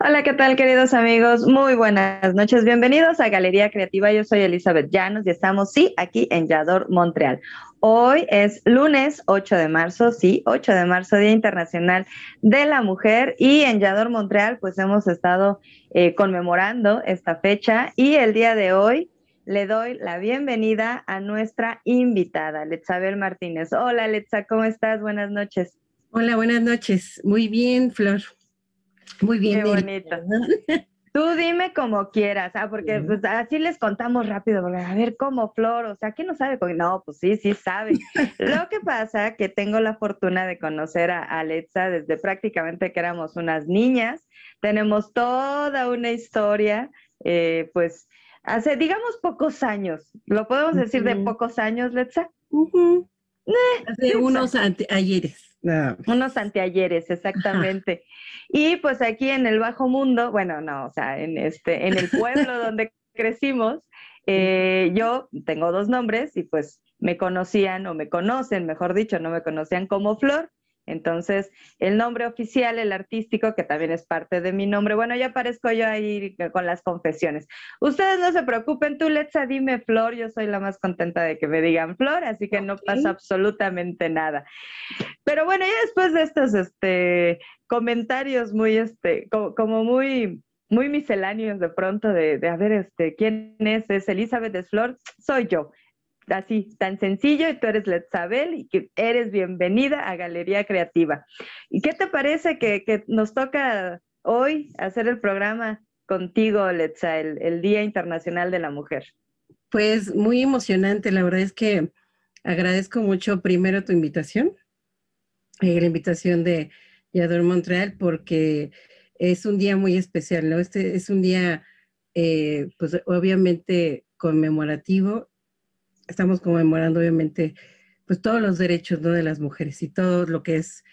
Hola, ¿qué tal queridos amigos? Muy buenas noches. Bienvenidos a Galería Creativa. Yo soy Elizabeth Llanos y estamos, sí, aquí en Yador, Montreal. Hoy es lunes 8 de marzo, sí, 8 de marzo, Día Internacional de la Mujer. Y en Yador, Montreal, pues hemos estado eh, conmemorando esta fecha. Y el día de hoy le doy la bienvenida a nuestra invitada, Letzabel Martínez. Hola, Letza, ¿cómo estás? Buenas noches. Hola, buenas noches. Muy bien, Flor. Muy bien. Qué bonito. Tú dime como quieras, ¿ah? porque pues, así les contamos rápido, porque, a ver, ¿cómo Flor? O sea, ¿quién no sabe? No, pues sí, sí sabe. Lo que pasa que tengo la fortuna de conocer a Alexa desde prácticamente que éramos unas niñas. Tenemos toda una historia, eh, pues, hace, digamos, pocos años. ¿Lo podemos decir de pocos años, Letza? Eh, hace unos ayeres. Unos anteayeres, exactamente. y pues aquí en el bajo mundo, bueno, no, o sea, en este, en el pueblo donde crecimos, eh, yo tengo dos nombres y pues me conocían o me conocen, mejor dicho, no me conocían como Flor entonces, el nombre oficial, el artístico, que también es parte de mi nombre, bueno, ya aparezco yo ahí con las confesiones. Ustedes no se preocupen, tú, Letza, dime Flor, yo soy la más contenta de que me digan Flor, así que no pasa absolutamente nada. Pero bueno, ya después de estos este, comentarios muy, este, como, muy muy misceláneos de pronto de, de, a ver, este, ¿quién es? Es Elizabeth de Flor, soy yo así, tan sencillo, y tú eres Letzabel y que eres bienvenida a Galería Creativa. ¿Y qué te parece que, nos toca hoy hacer el programa contigo, Letza, el, Día Internacional de la Mujer? Pues muy emocionante, la verdad es que agradezco mucho primero tu invitación, eh, la invitación de Yador Montreal, porque es un día muy especial, ¿no? Este es un día, eh, pues obviamente conmemorativo estamos conmemorando obviamente pues todos los derechos ¿no? de las mujeres y todo lo que es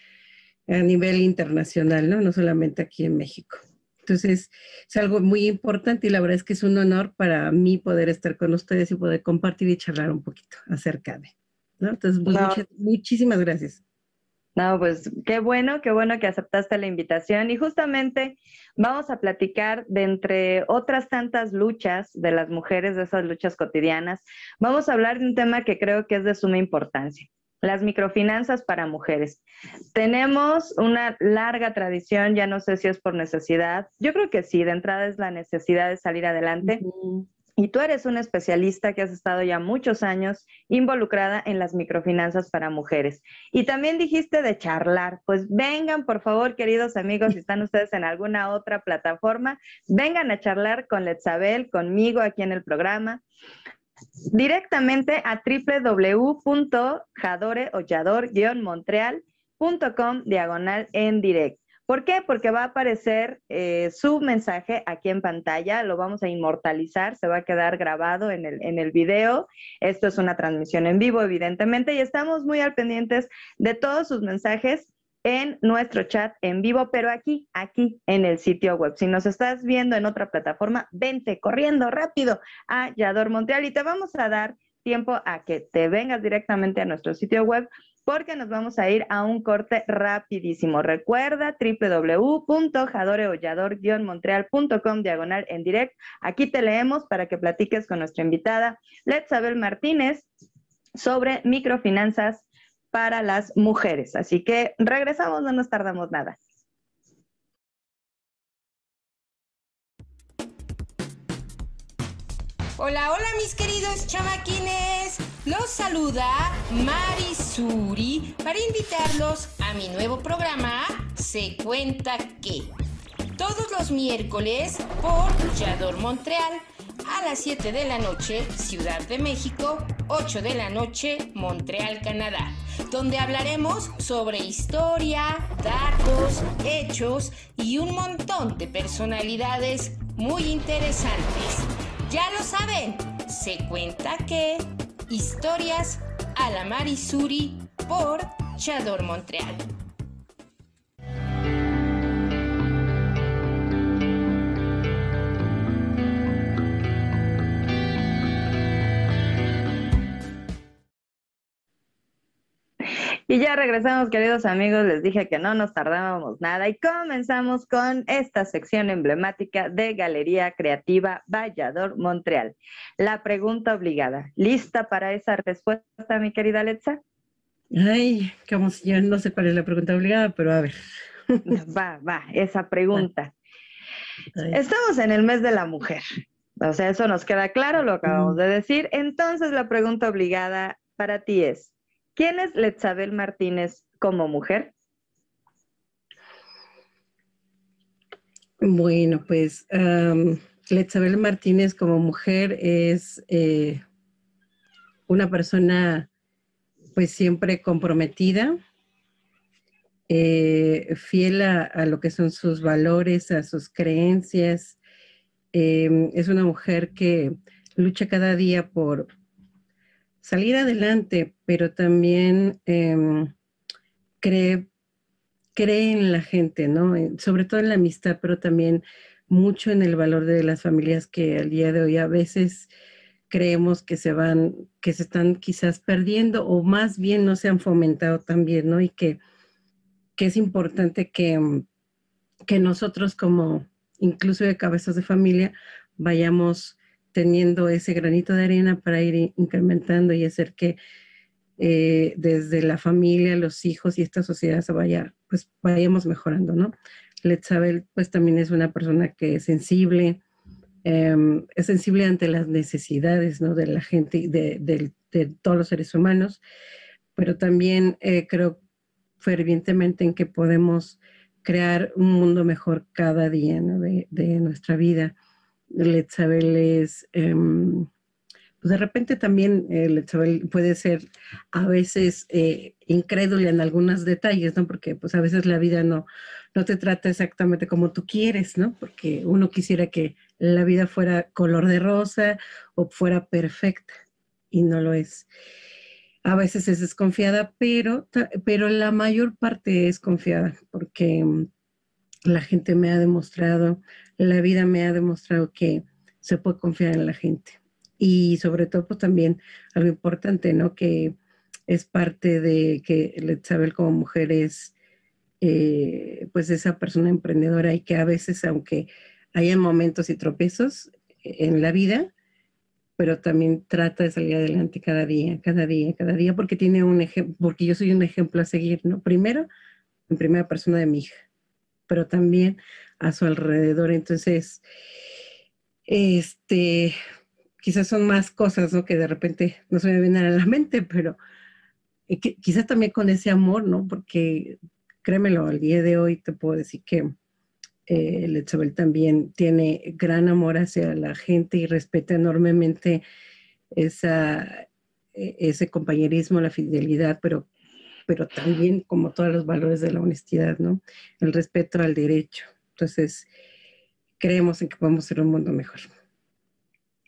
a nivel internacional, ¿no? No solamente aquí en México. Entonces, es algo muy importante y la verdad es que es un honor para mí poder estar con ustedes y poder compartir y charlar un poquito acerca de, ¿no? Entonces, pues, muchísimas gracias. No, pues qué bueno, qué bueno que aceptaste la invitación y justamente vamos a platicar de entre otras tantas luchas de las mujeres, de esas luchas cotidianas, vamos a hablar de un tema que creo que es de suma importancia, las microfinanzas para mujeres. Tenemos una larga tradición, ya no sé si es por necesidad, yo creo que sí, de entrada es la necesidad de salir adelante. Y tú eres un especialista que has estado ya muchos años involucrada en las microfinanzas para mujeres. Y también dijiste de charlar. Pues vengan, por favor, queridos amigos, si están ustedes en alguna otra plataforma, vengan a charlar con Letzabel, conmigo aquí en el programa directamente a www.jadoreollador-montreal.com diagonal en directo. ¿Por qué? Porque va a aparecer eh, su mensaje aquí en pantalla, lo vamos a inmortalizar, se va a quedar grabado en el, en el video. Esto es una transmisión en vivo, evidentemente, y estamos muy al pendientes de todos sus mensajes en nuestro chat en vivo, pero aquí, aquí en el sitio web. Si nos estás viendo en otra plataforma, vente corriendo rápido a Yador Montreal y te vamos a dar tiempo a que te vengas directamente a nuestro sitio web porque nos vamos a ir a un corte rapidísimo. Recuerda www.jadoreollador-montreal.com diagonal en direct. Aquí te leemos para que platiques con nuestra invitada, Letzabel Martínez, sobre microfinanzas para las mujeres. Así que regresamos, no nos tardamos nada. Hola, hola mis queridos chamaquines. Los saluda Marisuri para invitarlos a mi nuevo programa Se cuenta que. Todos los miércoles por Yador Montreal a las 7 de la noche, Ciudad de México, 8 de la noche, Montreal, Canadá, donde hablaremos sobre historia, datos, hechos y un montón de personalidades muy interesantes. Ya lo saben, se cuenta que historias a la Marisuri por Chador Montreal. Y ya regresamos, queridos amigos. Les dije que no nos tardábamos nada y comenzamos con esta sección emblemática de Galería Creativa Vallador Montreal. La pregunta obligada. ¿Lista para esa respuesta, mi querida Letza? Ay, como si yo no sé cuál es la pregunta obligada, pero a ver. Va, va, esa pregunta. Estamos en el mes de la mujer. O sea, eso nos queda claro, lo acabamos de decir. Entonces, la pregunta obligada para ti es, ¿Quién es Letzabel Martínez como mujer? Bueno, pues um, Letzabel Martínez como mujer es eh, una persona pues siempre comprometida, eh, fiel a, lo que son sus valores, a sus creencias. Em, es una mujer que lucha cada día por, salir adelante, pero también em, cree, en la gente, ¿no? Sobre todo en la amistad, pero también mucho en el valor de las familias que al día de hoy a veces creemos que se van, que se están quizás perdiendo o más bien no se han fomentado también, ¿no? Y que, que es importante que, que nosotros como incluso de cabezas de familia vayamos teniendo ese granito de arena para ir incrementando y hacer que eh, desde la familia, los hijos y esta sociedad se vaya, pues vayamos mejorando, ¿no? Letzabel, pues también es una persona que es sensible, em, es sensible ante las necesidades, ¿no? De la gente, de, de, todos los seres humanos, pero también eh, creo fervientemente en que podemos crear un mundo mejor cada día, ¿no? de, de nuestra vida. Letzabel es, em, pues de repente también eh, puede ser a veces eh, incrédula en algunos detalles, ¿no? Porque pues a veces la vida no, no te trata exactamente como tú quieres, ¿no? Porque uno quisiera que la vida fuera color de rosa o fuera perfecta y no lo es. A veces es desconfiada, pero, pero la mayor parte es confiada porque la gente me ha demostrado, la vida me ha demostrado que se puede confiar en la gente. Y sobre todo, pues también algo importante, ¿no? Que es parte de que Letzabel como mujer es, eh, pues esa persona emprendedora y que a veces, aunque haya momentos y tropiezos en la vida, pero también trata de salir adelante cada día, cada día, cada día, porque tiene un ejemplo, porque yo soy un ejemplo a seguir, ¿no? Primero, en primera persona de mi hija pero también a su alrededor. Entonces, este, quizás son más cosas, ¿no? Que de repente no se me vienen a la mente, pero eh, quizás también con ese amor, ¿no? Porque créemelo, al día de hoy te puedo decir que eh, también tiene gran amor hacia la gente y respeta enormemente esa, e, ese compañerismo, la fidelidad, pero pero también como todos los valores de la honestidad, ¿no? El respeto al derecho. Entonces, creemos en que podemos ser un mundo mejor.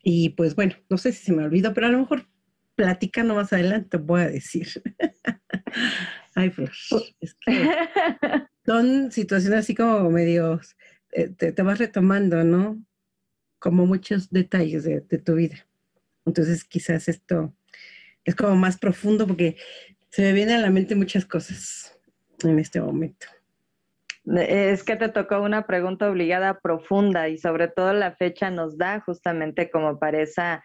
Y pues bueno, no sé si se me olvidó, pero a lo mejor platicando más adelante voy a decir. Ay, Flor, es que son situaciones así como medio, eh, te, vas retomando, ¿no? Como muchos detalles de, de tu vida. Entonces quizás esto es como más profundo porque se me vienen a la mente muchas cosas en este momento. Es que te tocó una pregunta obligada profunda y sobre todo la fecha nos da justamente como para esa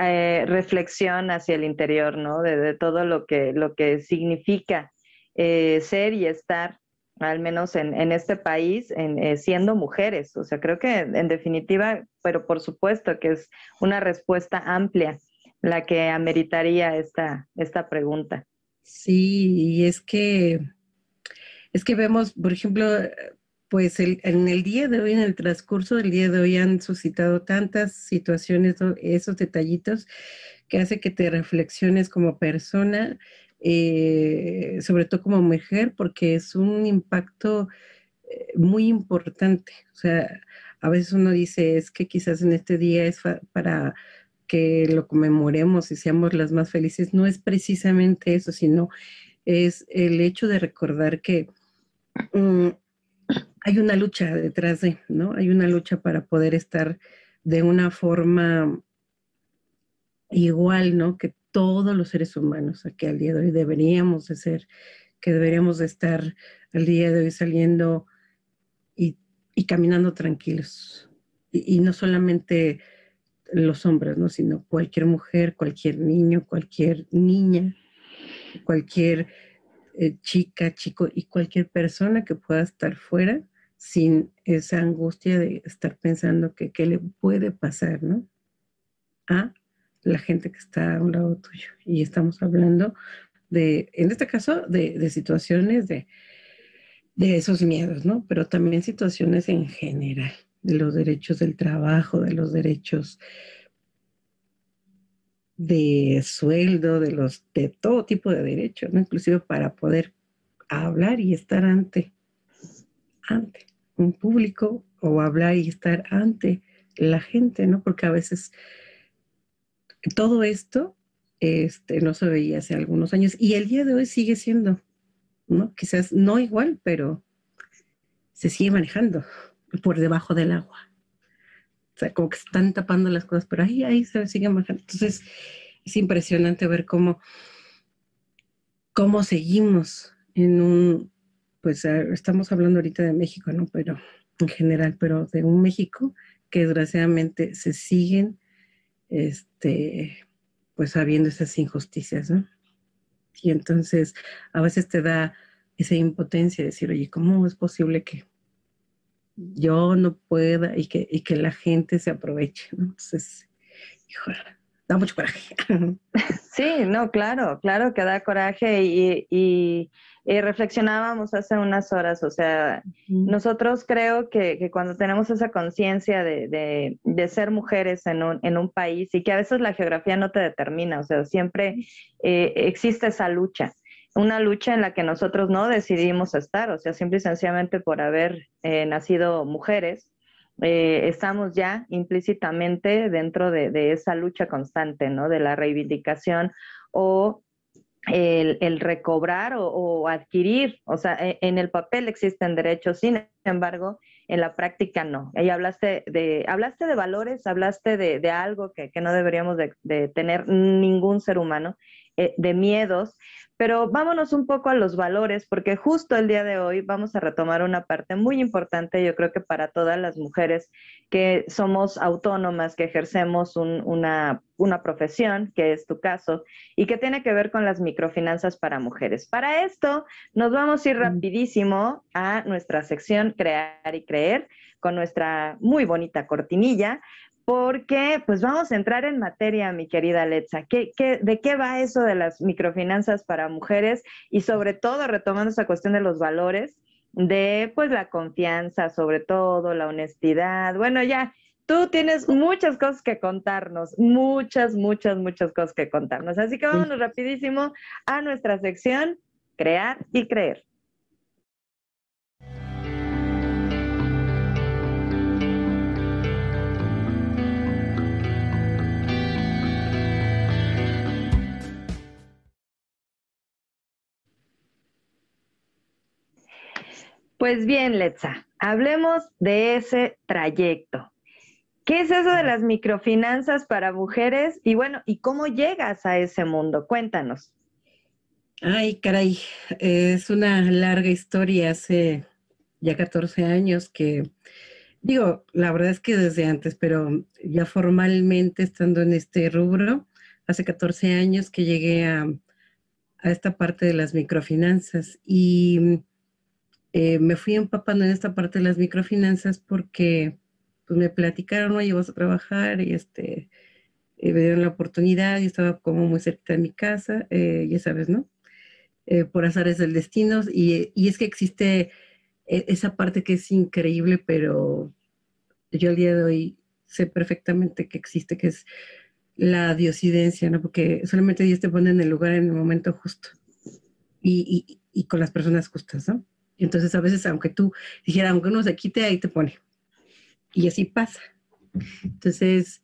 eh, reflexión hacia el interior, ¿no? De, todo lo que, lo que significa eh, ser y estar, al menos en, este país, en, eh, siendo mujeres. O sea, creo que en definitiva, pero por supuesto que es una respuesta amplia la que ameritaría esta, esta pregunta. Sí, y es que, es que vemos, por ejemplo, pues en el día de hoy, en el transcurso del día de hoy, han suscitado tantas situaciones, esos detallitos, que hace que te reflexiones como persona, eh, sobre todo como mujer, porque es un impacto eh, muy importante. O sea, a veces uno dice, es que quizás en este día es para que lo conmemoremos y seamos las más felices. No es precisamente eso, sino es el hecho de recordar que mm, hay una lucha detrás de, ¿no? Hay una lucha para poder estar de una forma igual, ¿no? Que todos los seres humanos, que al día de hoy deberíamos de ser, que deberíamos de estar al día de hoy saliendo y, caminando tranquilos. Y, y, no solamente los hombres, ¿no? Sino cualquier mujer, cualquier niño, cualquier niña, cualquier eh, chica, chico y cualquier persona que pueda estar fuera sin esa angustia de estar pensando que qué le puede pasar, ¿no? A la gente que está a un lado tuyo. Y estamos hablando de, en este caso, de, situaciones de, de esos miedos, ¿no? Pero también situaciones en general, de los derechos del trabajo, de los derechos de sueldo, de los de todo tipo de derechos, ¿no? inclusive para poder hablar y estar ante, ante un público o hablar y estar ante la gente, ¿no? Porque a veces todo esto este, no se veía hace algunos años y el día de hoy sigue siendo, ¿no? Quizás no igual, pero se sigue manejando por debajo del agua. Como que están tapando las cosas, pero ahí, ahí se sigue manejando. Entonces, es impresionante ver cómo, cómo seguimos en un, pues estamos hablando ahorita de México, ¿no? Pero en general, pero de un México que desgraciadamente se siguen, este, pues habiendo esas injusticias, ¿no? Y entonces a veces te da esa impotencia de decir, oye, ¿cómo es posible que yo no pueda y que, y que la gente se aproveche, ¿no? Entonces, híjole, da mucho coraje. Sí, no, claro, claro que da coraje y, reflexionábamos hace unas horas, o sea, nosotros creo que, cuando tenemos esa conciencia de, ser mujeres en un, en un, país y que a veces la geografía no te determina, o sea, siempre eh, existe esa lucha una lucha en la que nosotros no decidimos estar, o sea, simple y sencillamente por haber eh, nacido mujeres, eh, estamos ya implícitamente dentro de, esa lucha constante, ¿no? De la reivindicación o el, recobrar o, adquirir, o sea, e, en el papel existen derechos, sin embargo, en la práctica no. Hablaste de, hablaste de valores, hablaste de, algo que, no deberíamos de, tener ningún ser humano, de miedos, pero vámonos un poco a los valores, porque justo el día de hoy vamos a retomar una parte muy importante, yo creo que para todas las mujeres que somos autónomas, que ejercemos una, una profesión, que es tu caso, y que tiene que ver con las microfinanzas para mujeres. Para esto, nos vamos a ir rapidísimo a nuestra sección Crear y Creer con nuestra muy bonita cortinilla, porque pues vamos a entrar en materia, mi querida Letza. ¿Qué, de qué va eso de las microfinanzas para mujeres? Y sobre todo, retomando esa cuestión de los valores, de pues la confianza, sobre todo, la honestidad. Bueno, ya, tú tienes muchas cosas que contarnos, muchas, muchas, muchas cosas que contarnos. Así que vámonos rapidísimo a nuestra sección, crear y creer. Pues bien, Letza, hablemos de ese trayecto. ¿Qué es eso de las microfinanzas para mujeres? Y bueno, ¿y cómo llegas a ese mundo? Cuéntanos. Ay, caray, es una larga historia. Hace ya 14 años que, digo, la verdad es que desde antes, pero ya formalmente estando en este rubro, hace 14 años que llegué a, a esta parte de las microfinanzas. Y eh, me fui empapando en esta parte de las microfinanzas porque pues, me platicaron, oye, vas a trabajar y este, eh, me dieron la oportunidad y estaba como muy cerca de mi casa, eh, ya sabes, ¿no? por azares del destino. Y, y, es que existe e, esa parte que es increíble, pero yo al día de hoy sé perfectamente que existe, que es la diosidencia, ¿no? Porque solamente Dios te pone en el lugar en el momento justo y, y, con las personas justas, ¿no? Entonces a veces, aunque tú dijeras, aunque uno se quite, ahí te pone. Y así pasa. Entonces,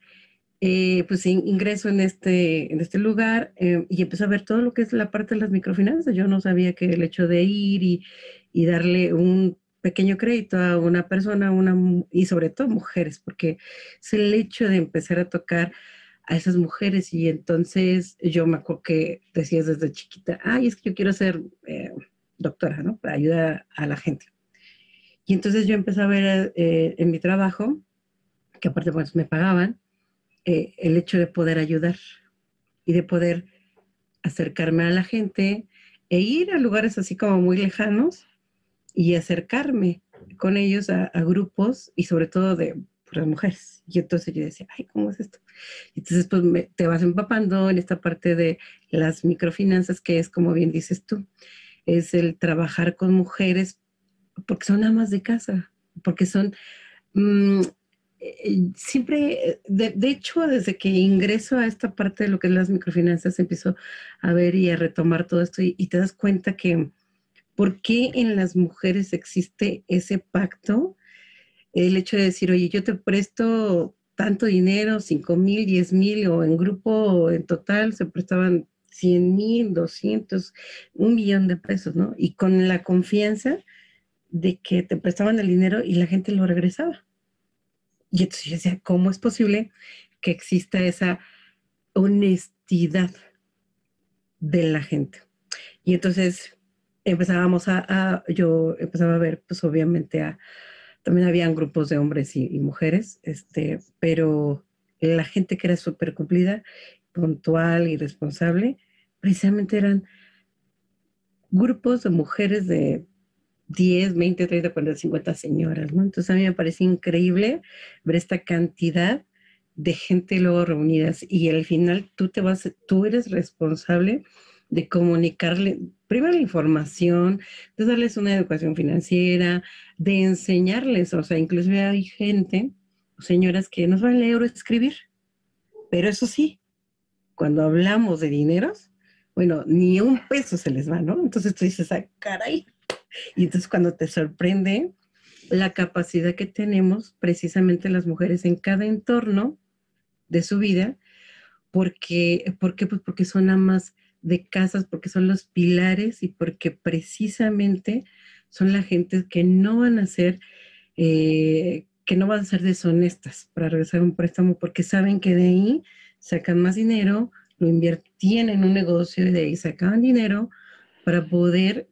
eh, pues ingreso en este, en este lugar eh, y empecé a ver todo lo que es la parte de las microfinanzas. Yo no sabía que el hecho de ir y, y darle un pequeño crédito a una persona, una, y sobre todo mujeres, porque es el hecho de empezar a tocar a esas mujeres y entonces yo me acuerdo que decías desde chiquita, ay, es que yo quiero ser eh, doctora, ¿no? Para ayudar a la gente. Y entonces yo empecé a ver eh, en mi trabajo, que aparte pues me pagaban, eh, el hecho de poder ayudar y de poder acercarme a la gente e ir a lugares así como muy lejanos y acercarme con ellos a, grupos y sobre todo de las mujeres. Y entonces yo decía, ay, ¿cómo es esto? Y entonces pues te vas empapando en esta parte de las microfinanzas, que es como bien dices tú, es el trabajar con mujeres porque son amas de casa, porque son... Mm, eh, siempre, de, hecho, desde que ingreso a esta parte de lo que es las microfinanzas, empiezo a ver y a retomar todo esto y te das cuenta que ¿Por qué en las mujeres existe ese pacto? El hecho de decir, oye, yo te presto tanto dinero, 5 mil, 10 mil, o en grupo en total se prestaban 100 mil, 200, un millón de pesos, ¿no? Y con la confianza de que te prestaban el dinero y la gente lo regresaba. Y entonces yo decía, ¿cómo es posible que exista esa honestidad de la gente? Y entonces empezábamos a, yo empezaba a ver, pues obviamente a, también habían grupos de hombres y, mujeres, este, pero la gente que era súper cumplida, puntual y responsable, precisamente eran grupos de mujeres de 10, 20, 30, 40, 50 señoras, ¿no? Entonces a mí me parece increíble ver esta cantidad de gente luego reunidas y al final tú te vas, tú eres responsable de comunicarle, primero la información, de darles una educación financiera, de enseñarles, o sea, inclusive hay gente, señoras que no saben leer o escribir, pero eso sí, cuando hablamos de dineros, bueno, ni un peso se les va, ¿no? Entonces tú dices, ah, caray. Y entonces cuando te sorprende la capacidad que tenemos precisamente las mujeres en cada entorno de su vida, porque, ¿por qué? Pues porque son amas de casas porque son los pilares y porque precisamente son la gente que no van a ser, eh, que no van a ser deshonestas para regresar un préstamo porque saben que de ahí sacan más dinero, lo invertían en un negocio y de ahí sacaban dinero para poder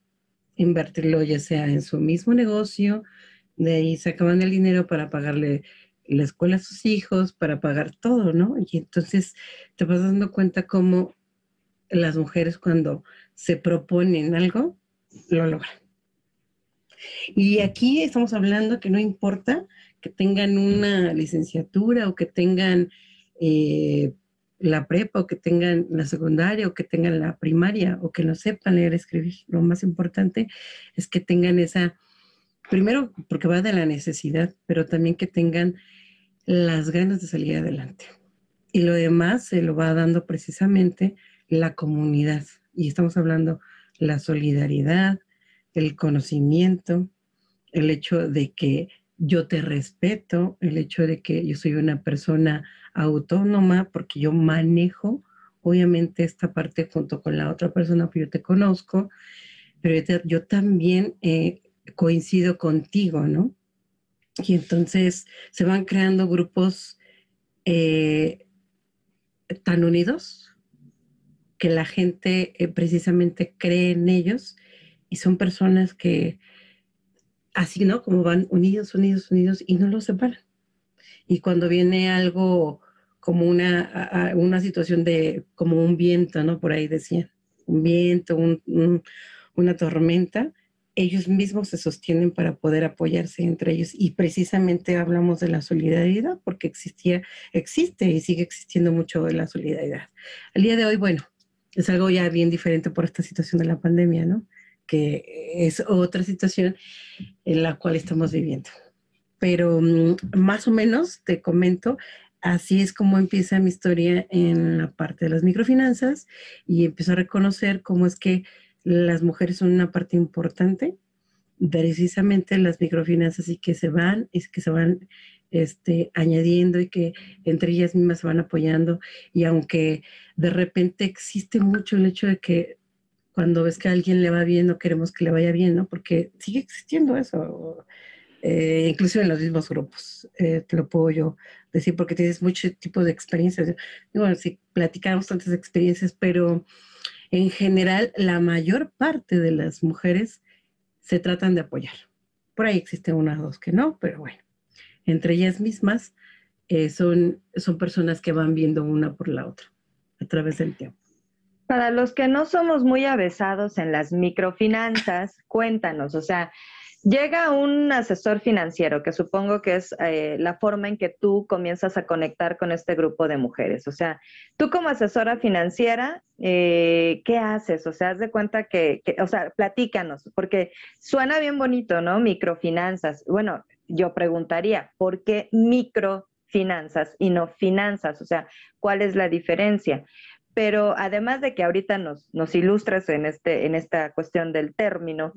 invertirlo ya sea en su mismo negocio, de ahí sacaban el dinero para pagarle la escuela a sus hijos, para pagar todo, ¿no? Y entonces te vas dando cuenta cómo las mujeres cuando se proponen algo, lo logran. Y aquí estamos hablando que no importa que tengan una licenciatura o que tengan eh, la prepa o que tengan la secundaria o que tengan la primaria o que no sepan leer escribir. Lo más importante es que tengan esa, primero porque va de la necesidad, pero también que tengan las ganas de salir adelante. Y lo demás se lo va dando precisamente la comunidad. Y estamos hablando la solidaridad, el conocimiento, el hecho de que yo te respeto, el hecho de que yo soy una persona autónoma porque yo manejo, obviamente, esta parte junto con la otra persona que yo te conozco, pero yo, también eh, coincido contigo, ¿no? Y entonces se van creando grupos eh, tan unidos que la gente eh, precisamente cree en ellos y son personas que así, ¿no? Como van unidos, unidos, unidos y no los separan. Y cuando viene algo como una, una situación de, como un viento, ¿no? Por ahí decían, un viento, una tormenta, ellos mismos se sostienen para poder apoyarse entre ellos. Y precisamente hablamos de la solidaridad porque existía, existe y sigue existiendo mucho de la solidaridad. Al día de hoy, bueno, es algo ya bien diferente por esta situación de la pandemia, ¿no? que es otra situación en la cual estamos viviendo. Pero mm, más o menos te comento, así es como empieza mi historia en la parte de las microfinanzas y empiezo a reconocer cómo es que las mujeres son una parte importante, precisamente las microfinanzas y que se van, y que se van este, añadiendo y que entre ellas mismas se van apoyando. Y aunque de repente existe mucho el hecho de que cuando ves que a alguien le va bien, no queremos que le vaya bien, ¿no? Porque sigue existiendo eso, eh, incluso en los mismos grupos, eh, te lo puedo yo decir, porque tienes mucho tipo de experiencias. Bueno, sí, platicamos tantas experiencias, pero en general la mayor parte de las mujeres se tratan de apoyar. Por ahí existen unas dos que no, pero bueno entre ellas mismas, eh, son, son personas que van viendo una por la otra a través del tiempo. Para los que no somos muy avesados en las microfinanzas, cuéntanos, o sea, llega un asesor financiero, que supongo que es eh, la forma en que tú comienzas a conectar con este grupo de mujeres. O sea, tú como asesora financiera, eh, ¿qué haces? O sea, haz de cuenta que, que, o sea, platícanos, porque suena bien bonito, ¿no? Microfinanzas. Bueno, yo preguntaría, ¿por qué microfinanzas y no finanzas? O sea, ¿cuál es la diferencia? Pero además de que ahorita nos, nos ilustras en, este, en esta cuestión del término,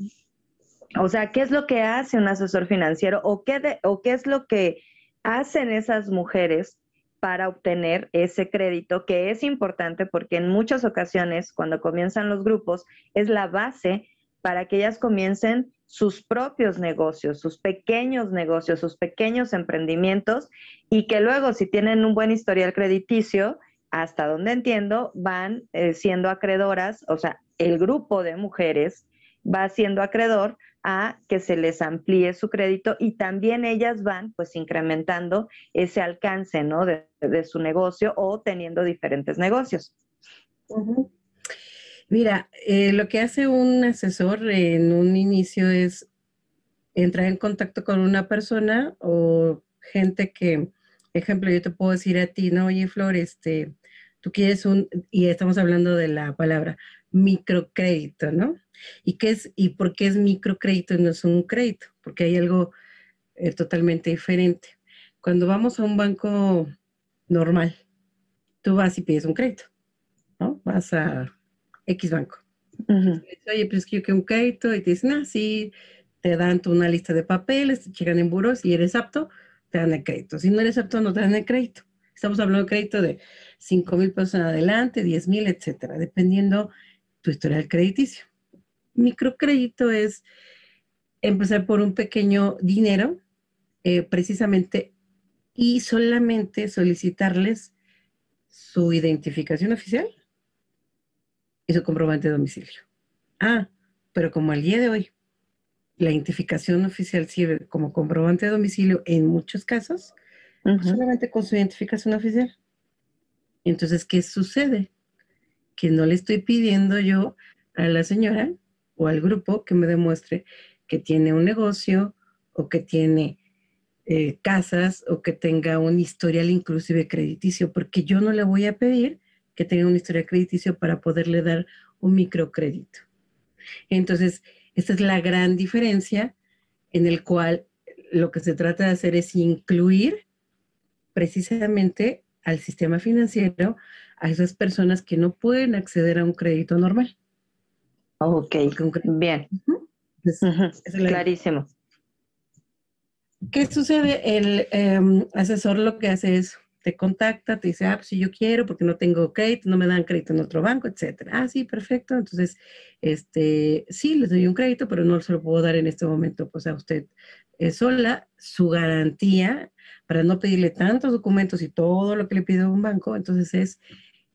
o sea, ¿qué es lo que hace un asesor financiero o qué, o qué es lo que hacen esas mujeres para obtener ese crédito, que es importante porque en muchas ocasiones, cuando comienzan los grupos, es la base para que ellas comiencen sus propios negocios, sus pequeños negocios, sus pequeños emprendimientos y que luego si tienen un buen historial crediticio, hasta donde entiendo, van eh, siendo acreedoras, o sea, el grupo de mujeres va siendo acreedor a que se les amplíe su crédito y también ellas van pues incrementando ese alcance, ¿no? De, su negocio o teniendo diferentes negocios. Mira, eh, lo que hace un asesor en un inicio es entrar en contacto con una persona o gente que, ejemplo, yo te puedo decir a ti, no, oye, Flor, este, tú quieres un, y estamos hablando de la palabra microcrédito, ¿no? ¿Y qué es, y por qué es microcrédito y no es un crédito? Porque hay algo eh, totalmente diferente. Cuando vamos a un banco normal, tú vas y pides un crédito, ¿no? Vas a X banco. Oye, pero es que yo quiero un crédito y te dicen, ah, sí, te dan una lista de papeles, te checan en buros y eres apto, te dan el crédito. Si no eres apto, no te dan el crédito. Estamos hablando de crédito de 5 mil pesos en adelante, 10 mil, etcétera, dependiendo tu historial crediticio. Microcrédito es empezar por un pequeño dinero, eh, precisamente, y solamente solicitarles su identificación oficial y su comprobante de domicilio. Ah, pero como al día de hoy la identificación oficial sirve como comprobante de domicilio en muchos casos, pues solamente con su identificación oficial. Entonces, ¿qué sucede? Que no le estoy pidiendo yo a la señora o al grupo que me demuestre que tiene un negocio o que tiene eh, casas o que tenga un historial inclusive crediticio, porque yo no le voy a pedir que tenga una historia crediticio para poderle dar un microcrédito. Entonces, esta es la gran diferencia en el cual lo que se trata de hacer es incluir precisamente al sistema financiero a esas personas que no pueden acceder a un crédito normal. Ok, bien. Clarísimo. ¿Qué sucede? El em, asesor lo que hace es te contacta, te dice, ah, pues si yo quiero, porque no tengo crédito, no me dan crédito en otro banco, etcétera. Ah, sí, perfecto. Entonces, este, sí, les doy un crédito, pero no se lo puedo dar en este momento, pues a usted es sola. Su garantía, para no pedirle tantos documentos y todo lo que le pide un banco, entonces es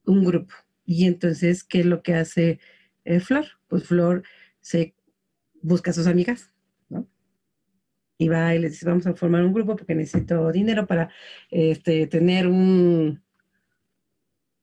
un grupo. Y entonces, ¿qué es lo que hace eh, Flor? Pues Flor se busca a sus amigas, y va y les dice, vamos a formar un grupo porque necesito dinero para este, tener un,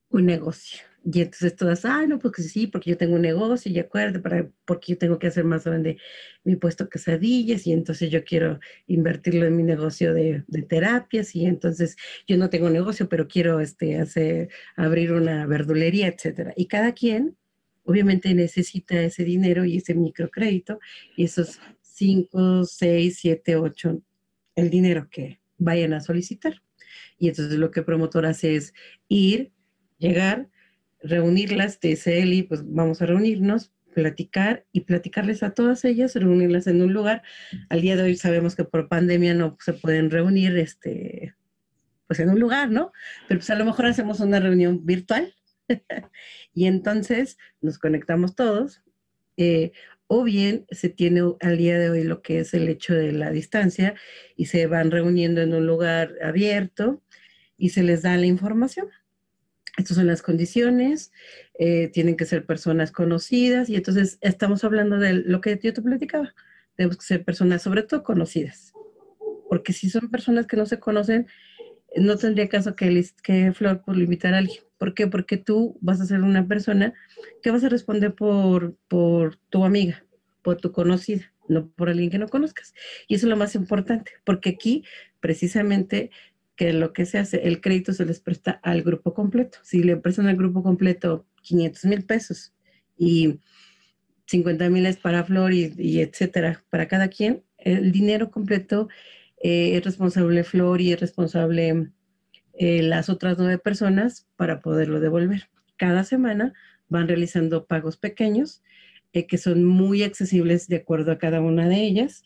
un negocio. Y entonces todas, ay, no, porque sí, porque yo tengo un negocio, y acuerdo, para, porque yo tengo que hacer más grande mi puesto quesadillas, y entonces yo quiero invertirlo en mi negocio de, de, terapias, y entonces yo no tengo negocio, pero quiero este, hacer, abrir una verdulería, etcétera. Y cada quien obviamente necesita ese dinero y ese microcrédito y esos 5, 6, 7, 8, el dinero que vayan a solicitar. Y entonces lo que el promotor hace es ir, llegar, reunirlas, dice Eli, pues vamos a reunirnos, platicar y platicarles a todas ellas, reunirlas en un lugar. Al día de hoy sabemos que por pandemia no se pueden reunir este, pues en un lugar, ¿no? Pero pues a lo mejor hacemos una reunión virtual y entonces nos conectamos todos. Eh, o bien se tiene al día de hoy lo que es el hecho de la distancia y se van reuniendo en un lugar abierto y se les da la información. Estas son las condiciones, eh, tienen que ser personas conocidas y entonces estamos hablando de lo que yo te platicaba. Tenemos que ser personas sobre todo conocidas, porque si son personas que no se conocen, no tendría caso que, que Flor por limitar a alguien. ¿Por qué? Porque tú vas a ser una persona que vas a responder por, por tu amiga, por tu conocida, no por alguien que no conozcas. Y eso es lo más importante, porque aquí precisamente que lo que se hace, el crédito se les presta al grupo completo. Si le prestan al grupo completo 500 mil pesos y 50 mil es para Flor y, etcétera, para cada quien, el dinero completo eh, es responsable Flor y es responsable eh, las otras nueve personas para poderlo devolver. Cada semana van realizando pagos pequeños eh, que son muy accesibles de acuerdo a cada una de ellas.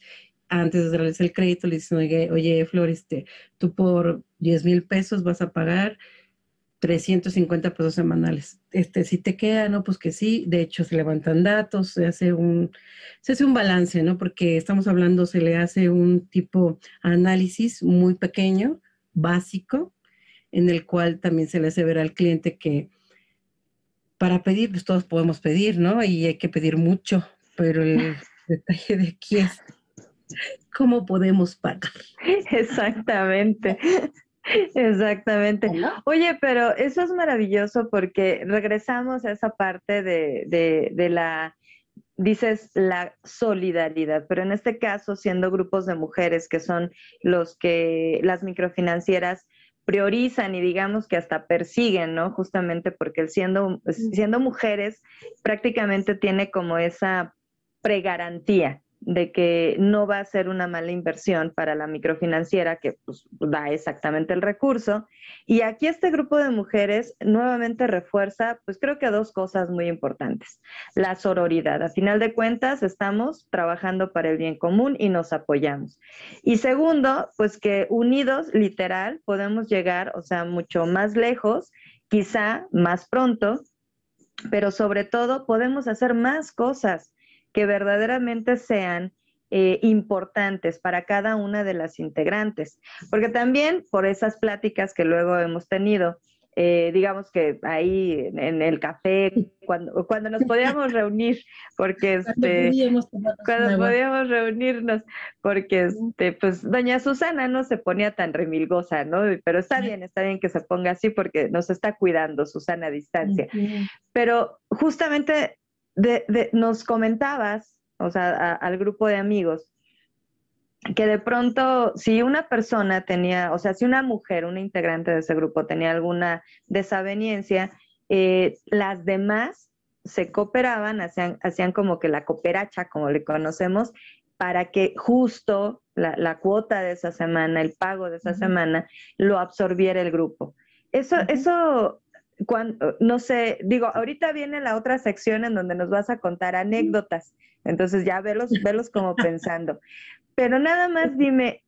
Antes de darles el crédito, le dicen, oye, oye Flor, este, tú por 10 mil pesos vas a pagar 350 pesos semanales. Este, si te queda, ¿no? Pues que sí, de hecho se levantan datos, se hace un, se hace un balance, ¿no? Porque estamos hablando, se le hace un tipo análisis muy pequeño, básico, en el cual también se le hace ver al cliente que para pedir, pues todos podemos pedir, ¿no? Y hay que pedir mucho, pero el detalle de aquí es cómo podemos pagar. Exactamente. Exactamente. Oye, pero eso es maravilloso porque regresamos a esa parte de, de, de, la, dices, la solidaridad, pero en este caso, siendo grupos de mujeres que son los que las microfinancieras priorizan y digamos que hasta persiguen, ¿no? Justamente porque el siendo, siendo mujeres prácticamente tiene como esa pregarantía de que no va a ser una mala inversión para la microfinanciera que pues, da exactamente el recurso. Y aquí este grupo de mujeres nuevamente refuerza, pues creo que dos cosas muy importantes. La sororidad. A final de cuentas, estamos trabajando para el bien común y nos apoyamos. Y segundo, pues que unidos, literal, podemos llegar, o sea, mucho más lejos, quizá más pronto, pero sobre todo podemos hacer más cosas que verdaderamente sean eh, importantes para cada una de las integrantes. Porque también por esas pláticas que luego hemos tenido, eh, digamos que ahí en, el café, cuando, cuando nos podíamos reunir, porque este, cuando podíamos, reunirnos, porque este, pues doña Susana no se ponía tan remilgosa, ¿no? Pero está bien, está bien que se ponga así porque nos está cuidando Susana a distancia. Pero justamente nos comentabas, o sea, al grupo de amigos, que de pronto, si una persona tenía, o sea, si una mujer, una integrante de ese grupo tenía alguna desaveniencia, eh, las demás se cooperaban, hacían, hacían como que la cooperacha, como le conocemos, para que justo la, cuota de esa semana, el pago de esa semana, lo absorbiera el grupo. Eso, eso cuando, no sé, digo, ahorita viene la otra sección en donde nos vas a contar anécdotas, entonces ya velos, velos como pensando. Pero nada más dime,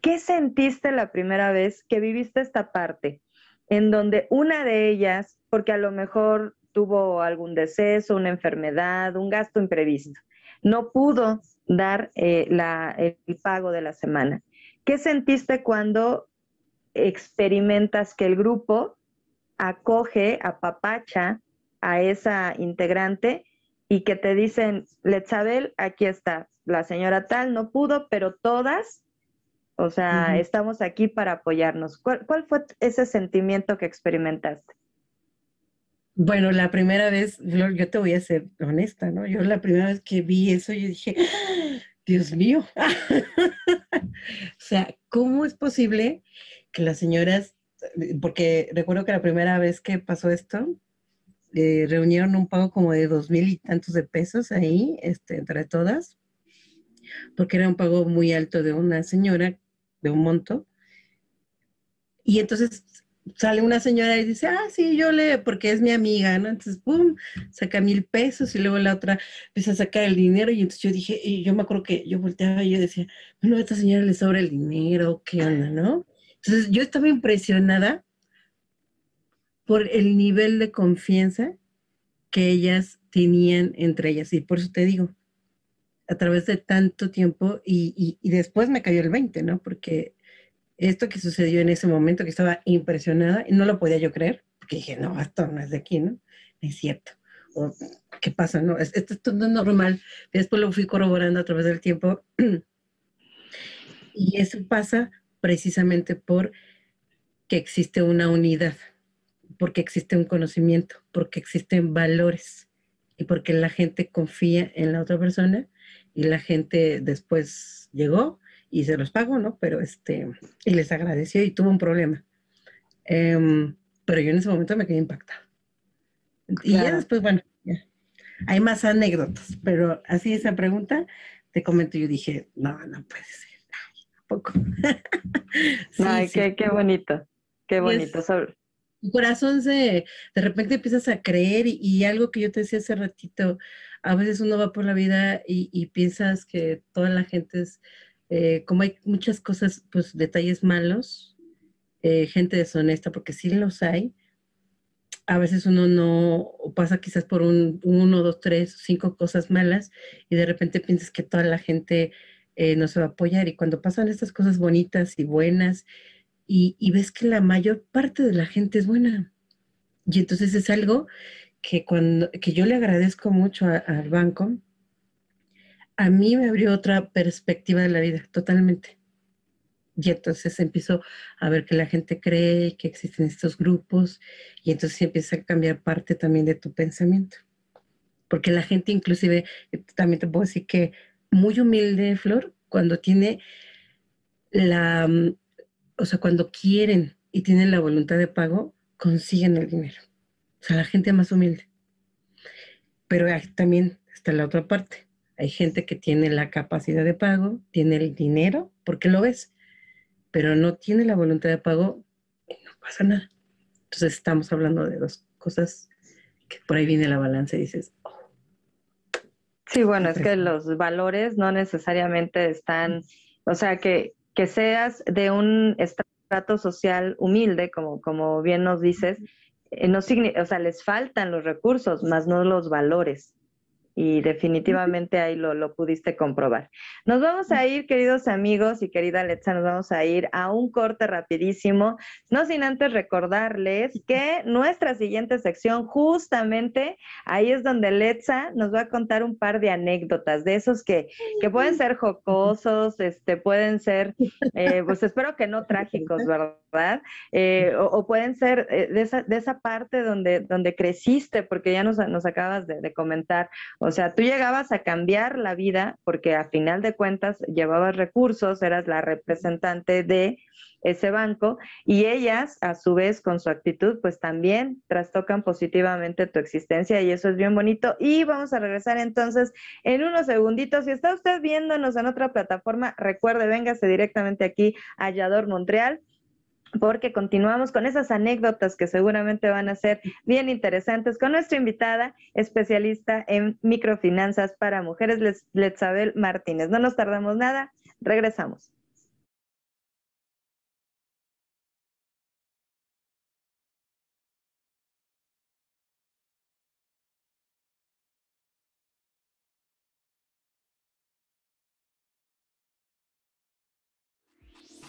¿qué sentiste la primera vez que viviste esta parte? En donde una de ellas, porque a lo mejor tuvo algún deceso, una enfermedad, un gasto imprevisto, no pudo dar eh, la, el pago de la semana. ¿Qué sentiste cuando experimentas que el grupo acoge, apapacha a esa integrante y que te dicen, Letzabel, aquí está, la señora tal no pudo, pero todas, o sea, estamos aquí para apoyarnos. ¿Cuál, fue ese sentimiento que experimentaste? Bueno, la primera vez, yo te voy a ser honesta, ¿no? Yo la primera vez que vi eso, yo dije, Dios mío. o sea, ¿cómo es posible que las señoras porque recuerdo que la primera vez que pasó esto, eh, reunieron un pago como de dos mil y tantos de pesos ahí, este, entre todas, porque era un pago muy alto de una señora, de un monto. Y entonces sale una señora y dice, ah, sí, yo le, porque es mi amiga, ¿no? Entonces, pum, saca mil pesos y luego la otra empieza a sacar el dinero y entonces yo dije, y yo me acuerdo que yo volteaba y yo decía, bueno, a esta señora le sobra el dinero, ¿qué onda, no? Entonces yo estaba impresionada por el nivel de confianza que ellas tenían entre ellas. Y por eso te digo, a través de tanto tiempo y, y, después me cayó el 20, ¿no? Porque esto que sucedió en ese momento, que estaba impresionada y no lo podía yo creer, porque dije, no, esto no es de aquí, ¿no? es cierto. ¿Qué pasa? No, esto, esto no es normal. Después lo fui corroborando a través del tiempo. y eso pasa precisamente por que existe una unidad porque existe un conocimiento, porque existen valores y porque la gente confía en la otra persona y la gente después llegó y se los pagó, ¿no? Pero este, y les agradeció y tuvo un problema. Em, pero yo en ese momento me quedé impactada. Y ya después, bueno, ya. hay más anécdotas, pero así esa pregunta, te comento, yo dije, no, no puede ser. Poco? Ay, Qué, qué bonito, qué bonito. Sobre tu corazón se, de repente empiezas a creer y, algo que yo te decía hace ratito, a veces uno va por la vida y, piensas que toda la gente es, eh, como hay muchas cosas, pues detalles malos, eh, gente deshonesta, porque sí los hay, a veces uno no pasa quizás por un, uno, dos, tres, cinco cosas malas y de repente piensas que toda la gente eh, no se va a apoyar y cuando pasan estas cosas bonitas y buenas y, ves que la mayor parte de la gente es buena. Y entonces es algo que, cuando, que yo le agradezco mucho al banco. A mí me abrió otra perspectiva de la vida, totalmente. Y entonces empiezo a ver que la gente cree que existen estos grupos y entonces empieza a cambiar parte también de tu pensamiento. Porque la gente inclusive, también te puedo decir que muy humilde, Flor, cuando tiene la, o sea, cuando quieren y tienen la voluntad de pago, consiguen el dinero. O sea, la gente más humilde. Pero también está la otra parte. Hay gente que tiene la capacidad de pago, tiene el dinero, porque lo ves, pero no tiene la voluntad de pago y no pasa nada. Entonces estamos hablando de dos cosas que por ahí viene la balanza y dices, oh. Sí, bueno, es que los valores no necesariamente están, o sea, que, que seas de un estrato social humilde, como, como bien nos dices, eh, no o sea, les faltan los recursos, más no los valores y definitivamente ahí lo, lo, pudiste comprobar. Nos vamos a ir, queridos amigos y querida Letza, nos vamos a ir a un corte rapidísimo, no sin antes recordarles que nuestra siguiente sección, justamente ahí es donde Letza nos va a contar un par de anécdotas, de esos que, que pueden ser jocosos, este, pueden ser, eh, pues espero que no trágicos, ¿verdad? Eh, o, pueden ser eh, de, esa, de esa parte donde, donde creciste, porque ya nos, nos acabas de, de comentar o sea, tú llegabas a cambiar la vida porque a final de cuentas llevabas recursos, eras la representante de ese banco y ellas a su vez con su actitud pues también trastocan positivamente tu existencia y eso es bien bonito. Y vamos a regresar entonces en unos segunditos. Si está usted viéndonos en otra plataforma recuerde véngase directamente aquí a Yador Montreal porque continuamos con esas anécdotas que seguramente van a ser bien interesantes con nuestra invitada especialista en microfinanzas para mujeres, Letzabel Martínez. No nos tardamos nada, regresamos.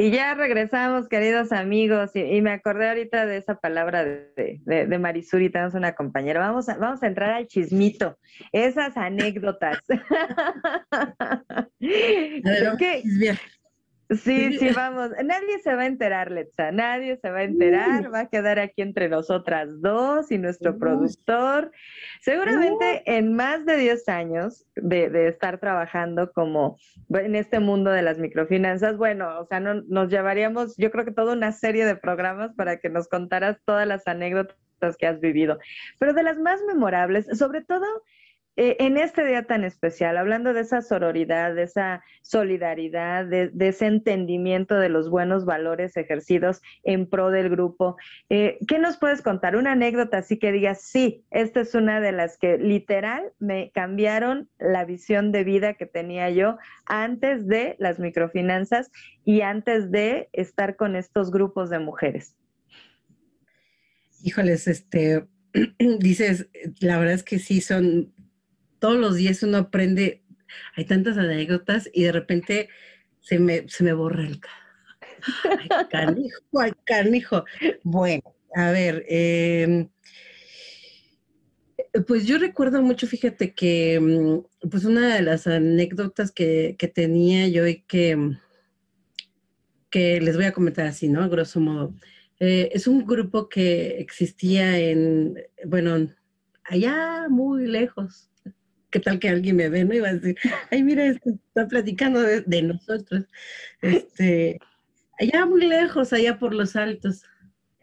Y ya regresamos, queridos amigos, y, me acordé ahorita de esa palabra de, de, de Marisuri, tenemos una compañera. Vamos a, vamos a entrar al chismito, esas anécdotas. ¿Qué, Sí, sí, vamos. Nadie se va a enterar, Letza. Nadie se va a enterar. Va a quedar aquí entre nosotras dos y nuestro productor. Seguramente en más de 10 años de, estar trabajando como en este mundo de las microfinanzas, bueno, o sea, no, nos llevaríamos, yo creo que toda una serie de programas para que nos contaras todas las anécdotas que has vivido. Pero de las más memorables, sobre todo eh, en este día tan especial, hablando de esa sororidad, de esa solidaridad, de, ese entendimiento de los buenos valores ejercidos en pro del grupo, eh, ¿qué nos puedes contar? Una anécdota así que digas, sí, esta es una de las que literal me cambiaron la visión de vida que tenía yo antes de las microfinanzas y antes de estar con estos grupos de mujeres. Híjoles, este, dices, la verdad es que sí, son todos los días uno aprende, hay tantas anécdotas y de repente se me, se me borra el ay, canijo, canijo. Bueno, a ver, em, pues yo recuerdo mucho, fíjate que mm, pues una de las anécdotas que, tenía yo y que, que les voy a comentar así, ¿no? A grosso modo. Eh, es un grupo que existía en, bueno, allá muy lejos, qué tal que alguien me ve, ¿no? Iba a decir, ay, mira, está platicando de, nosotros. Este, allá muy lejos, allá por los altos.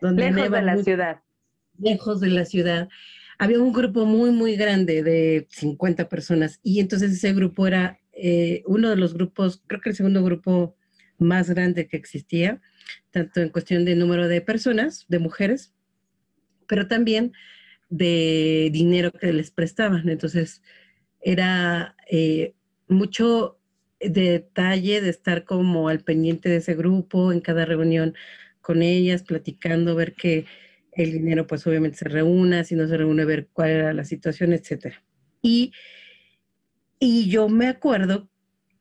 Donde lejos de la ciudad. Lejos de la ciudad. Había un grupo muy, muy grande de 50 personas y entonces ese grupo era eh, uno de los grupos, creo que el segundo grupo más grande que existía, tanto en cuestión de número de personas, de mujeres, pero también de dinero que les prestaban. Entonces, era eh, mucho detalle de estar como al pendiente de ese grupo, en cada reunión con ellas, platicando, ver que el dinero pues obviamente se reúna, si no se reúne, ver cuál era la situación, etc. Y, y yo me acuerdo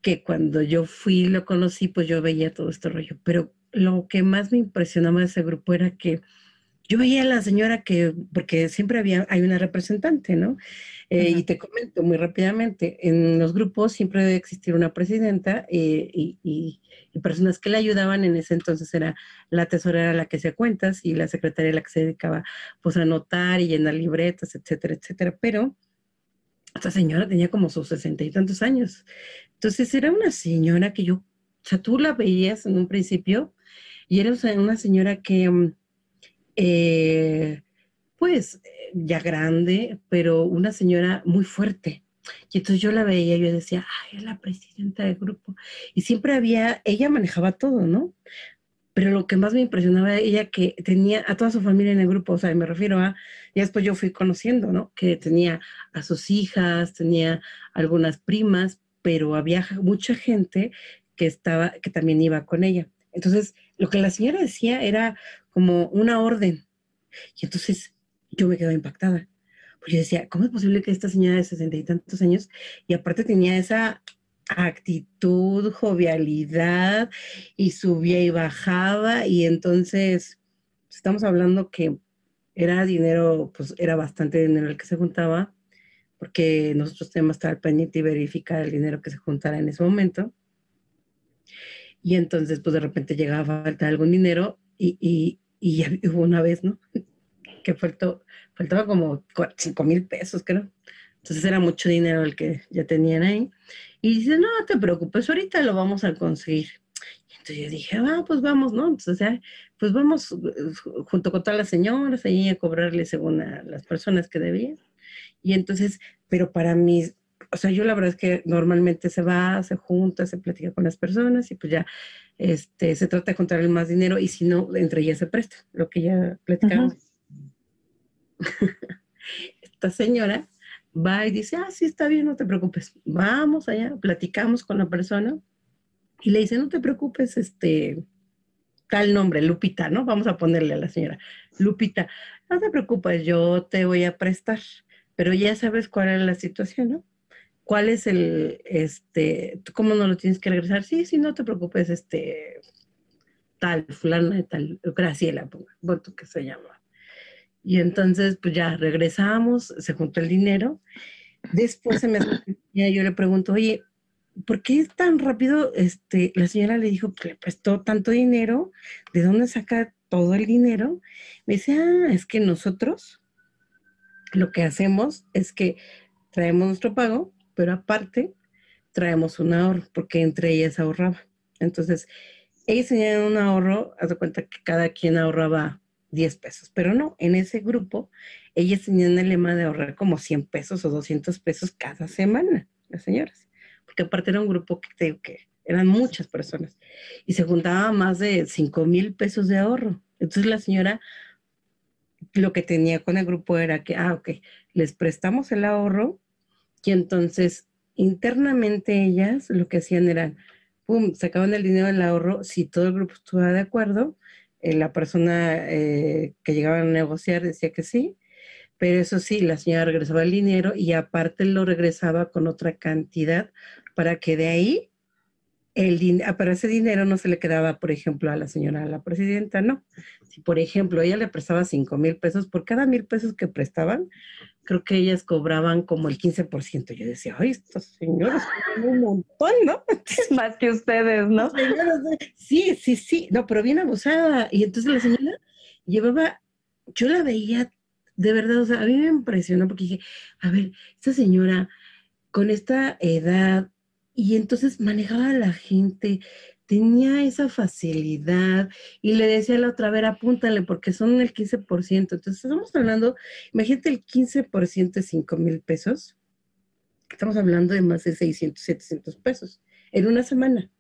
que cuando yo fui lo conocí, pues yo veía todo este rollo, pero lo que más me impresionaba de ese grupo era que yo veía a la señora que, porque siempre había, hay una representante, ¿no? Eh, y te comento muy rápidamente, en los grupos siempre debe existir una presidenta eh, y, personas que le ayudaban. En ese entonces era la tesorera la que hacía cuentas y la secretaria la que se dedicaba pues a anotar y llenar libretas, etcétera, etcétera. Pero esta señora tenía como sus sesenta y tantos años. Entonces era una señora que yo, o sea, tú la veías en un principio y era una señora que... Mm, eh, pues ya grande, pero una señora muy fuerte. Y entonces yo la veía, yo decía, ay, es la presidenta del grupo. Y siempre había, ella manejaba todo, ¿no? Pero lo que más me impresionaba era ella que tenía a toda su familia en el grupo, o sea, me refiero a, y después yo fui conociendo, ¿no? Que tenía a sus hijas, tenía algunas primas, pero había mucha gente que estaba, que también iba con ella. Entonces, lo que la señora decía era como una orden. Y entonces yo me quedaba impactada. Porque yo decía, ¿cómo es posible que esta señora de sesenta y tantos años, y aparte tenía esa actitud, jovialidad, y subía y bajaba, y entonces estamos hablando que era dinero, pues era bastante dinero el que se juntaba, porque nosotros teníamos que estar pendiente y verificar el dinero que se juntara en ese momento. Y entonces, pues de repente llegaba a faltar algún dinero y, y, y hubo una vez, ¿no? Que faltó, faltaba como 5 mil pesos, creo. Entonces era mucho dinero el que ya tenían ahí. Y dice, no te preocupes, ahorita lo vamos a conseguir. Y entonces yo dije, ah, pues vamos, ¿no? Entonces, pues vamos junto con todas las señoras ahí a cobrarle según a las personas que debían. Y entonces, pero para mí, o sea, yo la verdad es que normalmente se va, se junta, se platica con las personas y pues ya este, se trata de contar el más dinero y si no, entre ellas se presta, lo que ya platicamos. Esta señora va y dice, ah, sí, está bien, no te preocupes, vamos allá, platicamos con la persona y le dice, no te preocupes, este, tal nombre, Lupita, ¿no? Vamos a ponerle a la señora, Lupita, no te preocupes, yo te voy a prestar, pero ya sabes cuál es la situación, ¿no? ¿Cuál es el, este, cómo no lo tienes que regresar? Sí, sí, no te preocupes, este, tal, fulana tal, Graciela, voto que se llama. Y entonces, pues ya regresamos, se juntó el dinero. Después se me yo le pregunto, oye, ¿por qué tan rápido? Este, la señora le dijo que le prestó tanto dinero, ¿de dónde saca todo el dinero? Me dice, ah, es que nosotros lo que hacemos es que traemos nuestro pago, pero aparte traemos un ahorro, porque entre ellas ahorraba. Entonces, ellos tenían un ahorro, haz de cuenta que cada quien ahorraba 10 pesos, pero no, en ese grupo, ellas tenían el lema de ahorrar como 100 pesos o 200 pesos cada semana, las señoras, porque aparte era un grupo que, que eran muchas personas y se juntaba más de 5 mil pesos de ahorro. Entonces la señora lo que tenía con el grupo era que, ah, ok, les prestamos el ahorro y entonces internamente ellas lo que hacían era, pum, sacaban el dinero del ahorro, si todo el grupo estuviera de acuerdo, eh, la persona eh, que llegaba a negociar decía que sí, pero eso sí, la señora regresaba el dinero y aparte lo regresaba con otra cantidad para que de ahí el ah, pero ese dinero no se le quedaba, por ejemplo, a la señora, la presidenta, no. Si, por ejemplo, ella le prestaba cinco mil pesos, por cada mil pesos que prestaban, creo que ellas cobraban como el 15%. Yo decía, ay, estos señores cobran un montón, ¿no? Más que ustedes, ¿no? Sí, sí, sí, no, pero bien abusada. Y entonces la señora llevaba, yo la veía de verdad, o sea, a mí me impresionó porque dije, a ver, esta señora con esta edad, y entonces manejaba a la gente, tenía esa facilidad y le decía la otra, a ver, apúntale porque son el 15%. Entonces estamos hablando, imagínate el 15% de 5 mil pesos. Estamos hablando de más de 600, 700 pesos en una semana,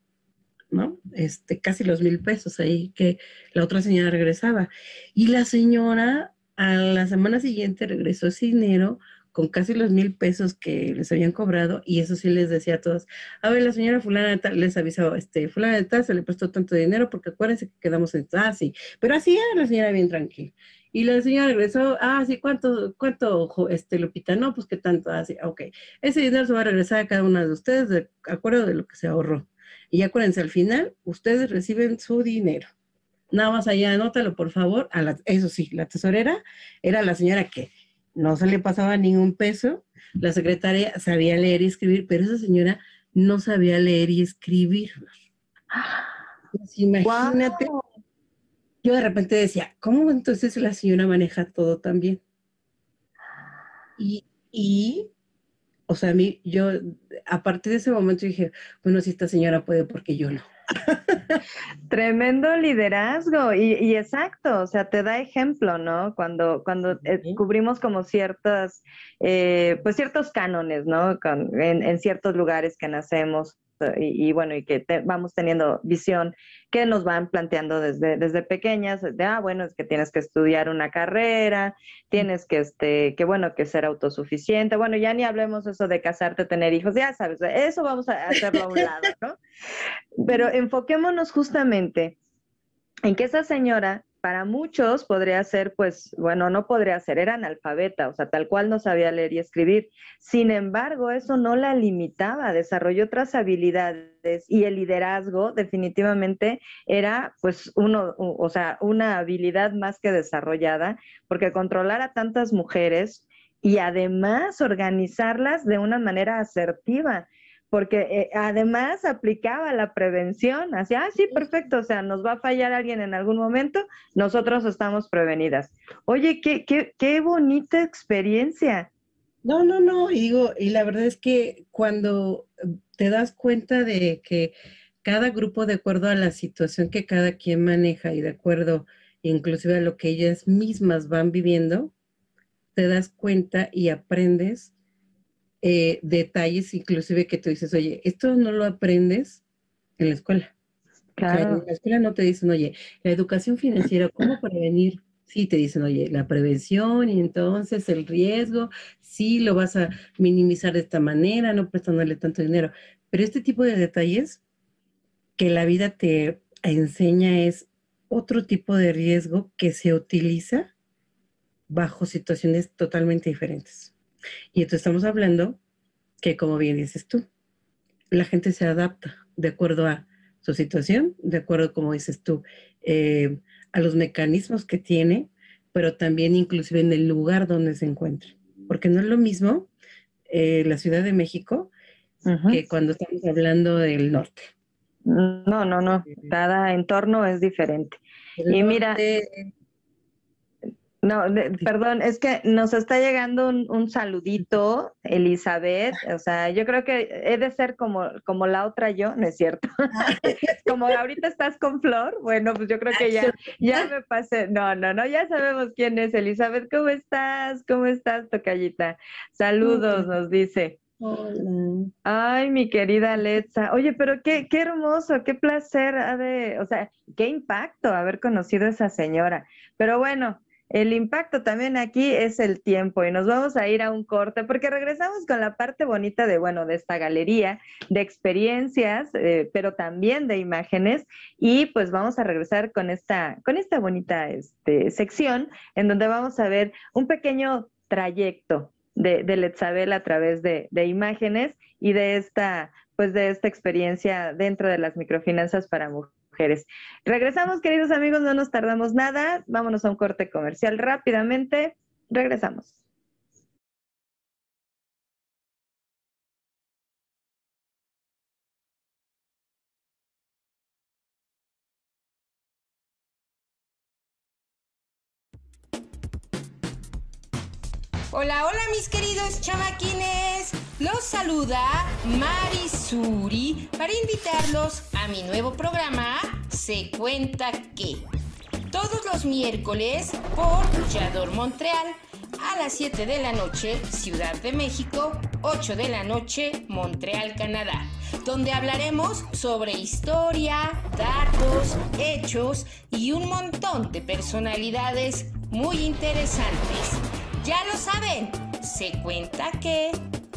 ¿no? Este, casi los mil pesos ahí que la otra señora regresaba. Y la señora a la semana siguiente regresó ese dinero con casi los mil pesos que les habían cobrado, y eso sí les decía a todos, a ver, la señora fulana de tal, les avisó, este, fulana de tal se le prestó tanto dinero porque acuérdense que quedamos en, ah, sí, pero así era la señora bien tranquila. Y la señora regresó, ah, sí, ¿cuánto, cuánto, este, Lupita? No, pues qué tanto, así, ah, ok. Ese dinero se va a regresar a cada una de ustedes de acuerdo de lo que se ahorró. Y acuérdense, al final, ustedes reciben su dinero. Nada más allá, anótalo, por favor. A eso sí, la tesorera era la señora que no se le pasaba ningún peso, la secretaria sabía leer y escribir, pero esa señora no sabía leer y escribir. Pues imagínate, yo de repente decía, ¿cómo entonces la señora maneja todo tan bien? Y, y, o sea, a mí, yo, a partir de ese momento dije, bueno, si esta señora puede, porque yo no. Tremendo liderazgo y, exacto, o sea, te da ejemplo, ¿no? Cuando, cuando cubrimos como ciertas, eh, pues ciertos cánones, ¿no? en, en, ciertos lugares que nacemos, y, bueno, y que vamos teniendo visión que nos van planteando desde, desde pequeñas, de, ah, bueno, es que tienes que estudiar una carrera, tienes que, este, que bueno, que ser autosuficiente, bueno, ya ni hablemos eso de casarte, tener hijos, ya sabes, eso vamos a hacerlo a un lado, ¿no? Pero enfoquémonos justamente en que esa señora para muchos podría ser, pues, bueno, no podría ser, era analfabeta, o sea, tal cual no sabía leer y escribir. Sin embargo, eso no la limitaba, desarrolló otras habilidades y el liderazgo definitivamente era, pues, uno, o sea, una habilidad más que desarrollada, porque controlar a tantas mujeres y además organizarlas de una manera asertiva porque eh, además aplicaba la prevención, así, ah, sí, perfecto, o sea, nos va a fallar alguien en algún momento, nosotros estamos prevenidas. Oye, qué, qué, qué bonita experiencia. No, no, no, y digo, y la verdad es que cuando te das cuenta de que cada grupo, de acuerdo a la situación que cada quien maneja y de acuerdo inclusive a lo que ellas mismas van viviendo, te das cuenta y aprendes eh, detalles, inclusive que tú dices, oye, esto no lo aprendes en la escuela. Claro. en la escuela no te dicen, oye, la educación financiera, ¿cómo prevenir? Sí, te dicen, oye, la prevención y entonces el riesgo, sí lo vas a minimizar de esta manera, no prestándole tanto dinero. Pero este tipo de detalles que la vida te enseña es otro tipo de riesgo que se utiliza bajo situaciones totalmente diferentes. Y entonces estamos hablando que, como bien dices tú, la gente se adapta de acuerdo a su situación, de acuerdo, como dices tú, eh, a los mecanismos que tiene, pero también inclusive en el lugar donde se encuentra. Porque no es lo mismo eh, la Ciudad de México que cuando estamos hablando del norte. No, no, no. Cada entorno es diferente. y mira, no, perdón, es que nos está llegando un, saludito, Elizabeth. O sea, yo creo que he de ser como, como la otra yo, ¿no es cierto? como ahorita estás con Flor, bueno, pues yo creo que ya, ya me pasé. No, no, no, ya sabemos quién es Elizabeth. ¿Cómo estás? ¿Cómo estás, Tocallita? Saludos, nos dice. Hola. Ay, mi querida Alexa. Oye, pero qué, qué hermoso, qué placer ha de, o sea, qué impacto haber conocido a esa señora. Pero bueno, el impacto también aquí es el tiempo y nos vamos a ir a un corte porque regresamos con la parte bonita de, bueno, de esta galería de experiencias, eh, pero también de imágenes y pues vamos a regresar con esta, con esta bonita este, sección en donde vamos a ver un pequeño trayecto de, Letzabel a través de, de imágenes y de esta, pues de esta experiencia dentro de las microfinanzas para mujeres Regresamos, queridos amigos, no nos tardamos nada. Vámonos a un corte comercial rápidamente. Regresamos. Hola, hola mis queridos chamaquines. Los saluda Marisuri para invitarlos a mi nuevo programa Se cuenta que. Todos los miércoles por Yador Montreal a las 7 de la noche Ciudad de México, 8 de la noche Montreal, Canadá, donde hablaremos sobre historia, datos, hechos y un montón de personalidades muy interesantes ya lo saben, se cuenta que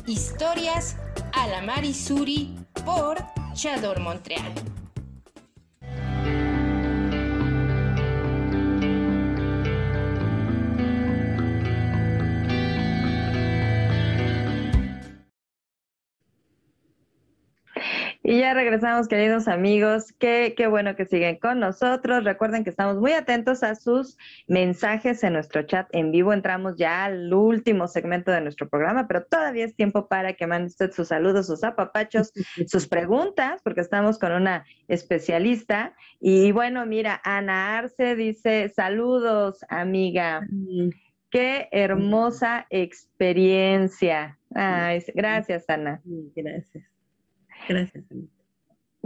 historias a la Marisuri por Chador Montreal. Y ya regresamos, queridos amigos. Qué, qué bueno que siguen con nosotros. Recuerden que estamos muy atentos a sus mensajes en nuestro chat en vivo. Entramos ya al último segmento de nuestro programa, pero todavía es tiempo para que mande usted sus saludos, sus apapachos, sus preguntas, porque estamos con una especialista. Y bueno, mira, Ana Arce dice, saludos, amiga. Qué hermosa experiencia. Ay, gracias, Ana. Gracias. Gracias.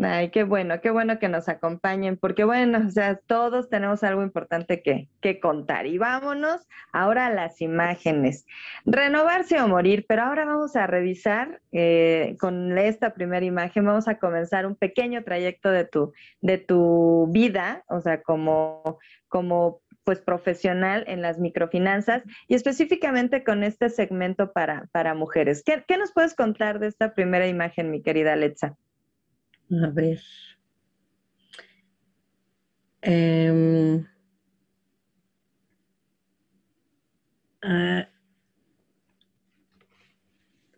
Ay, qué bueno, qué bueno que nos acompañen, porque bueno, o sea, todos tenemos algo importante que, que contar. Y vámonos ahora a las imágenes. Renovarse o morir, pero ahora vamos a revisar eh, con esta primera imagen, vamos a comenzar un pequeño trayecto de tu, de tu vida, o sea, como, como pues profesional en las microfinanzas y específicamente con este segmento para, para mujeres. ¿Qué, nos puedes contar de esta primera imagen, mi querida Alexa? A ver. Em, ah,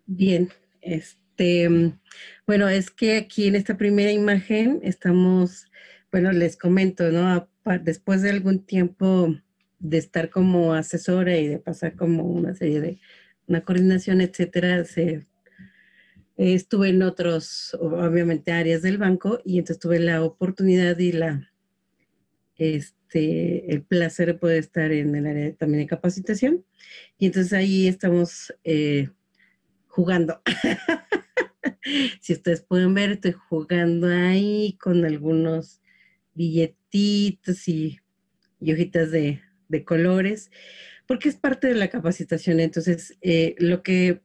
bien, este, bueno, es que aquí en esta primera imagen estamos, bueno, les comento, ¿no? Después de algún tiempo de estar como asesora y de pasar como una serie de una coordinación, etcétera, estuve en otros, obviamente, áreas del banco y entonces tuve la oportunidad y la, este, el placer de poder estar en el área también de capacitación. Y entonces ahí estamos eh, jugando. si ustedes pueden ver, estoy jugando ahí con algunos billetitos y, hojitas de, colores, porque es parte de la capacitación. Entonces, eh, lo que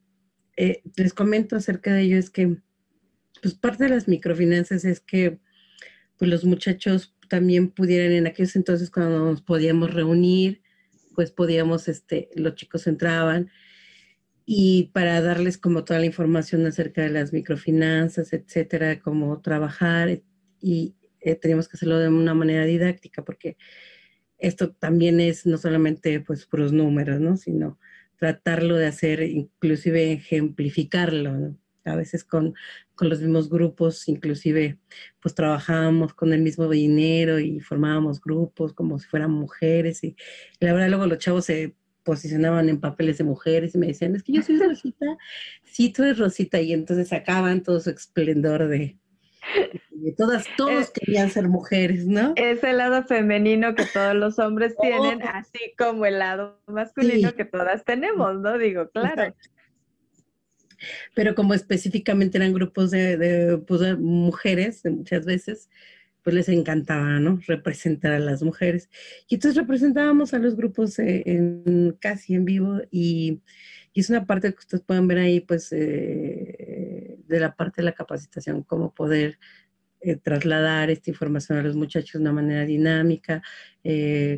eh, les comento acerca de ello es que, pues parte de las microfinanzas es que pues, los muchachos también pudieran en aquellos entonces cuando nos podíamos reunir, pues podíamos, este, los chicos entraban y para darles como toda la información acerca de las microfinanzas, etcétera, cómo trabajar y, eh, teníamos que hacerlo de una manera didáctica, porque esto también es no solamente pues puros números, ¿no? Sino tratarlo de hacer, inclusive ejemplificarlo, A veces con, con los mismos grupos, inclusive pues trabajábamos con el mismo dinero y formábamos grupos como si fueran mujeres y la verdad luego los chavos se posicionaban en papeles de mujeres y me decían, es que yo soy Rosita, sí, tú eres Rosita, y entonces sacaban todo su esplendor de, todas, todos eh, querían ser mujeres, ¿no? Ese lado femenino que todos los hombres tienen, así como el lado masculino que todas tenemos, ¿no? Digo, claro. Pero como específicamente eran grupos de, pues, de mujeres, muchas veces, pues les encantaba, ¿no? Representar a las mujeres. Y entonces representábamos a los grupos eh, en, casi en vivo y, es una parte que ustedes pueden ver ahí, pues, eh, de la parte de la capacitación, cómo poder eh, trasladar esta información a los muchachos de una manera dinámica,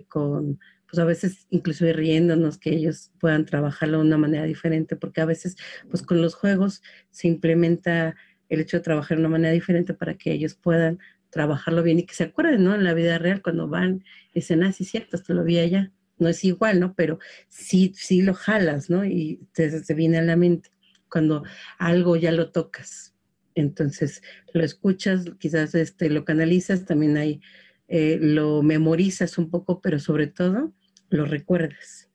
con, pues a veces inclusive riéndonos que ellos puedan trabajarlo de una manera diferente, porque a veces, pues con los juegos se implementa el hecho de trabajar de una manera diferente para que ellos puedan trabajarlo bien y que se acuerden, ¿no? En la vida real, cuando van, dicen, ah, sí, cierto, esto lo vi allá. No es igual, ¿no? Pero sí, sí lo jalas, ¿no? Y te, viene a la mente cuando algo ya lo tocas. Entonces, lo escuchas, quizás este, lo canalizas, también hay, eh, lo memorizas un poco, pero sobre todo lo recuerdas.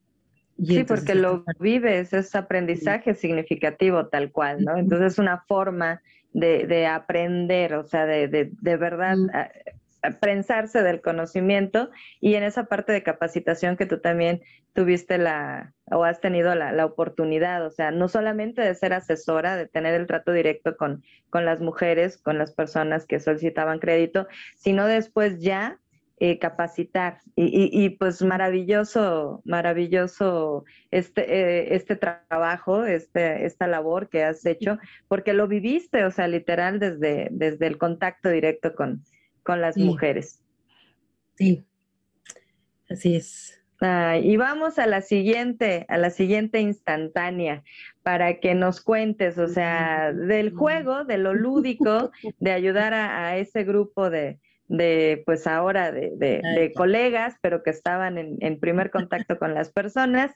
sí, porque lo vives, es aprendizaje significativo tal cual, ¿no? Entonces es una forma de, aprender, o sea, de, de, verdad prensarse del conocimiento y en esa parte de capacitación que tú también tuviste la o has tenido la, oportunidad, o sea, no solamente de ser asesora, de tener el trato directo con, con las mujeres, con las personas que solicitaban crédito, sino después ya eh, capacitar. Y, pues maravilloso, maravilloso este, eh, este trabajo, este, esta labor que has hecho, porque lo viviste, o sea, literal desde, desde el contacto directo con, con las mujeres. Sí, así es. y vamos a la siguiente, a la siguiente instantánea, para que nos cuentes, o sea, del juego, de lo lúdico, de ayudar a ese grupo de, de pues ahora de, colegas, pero que estaban en, primer contacto con las personas.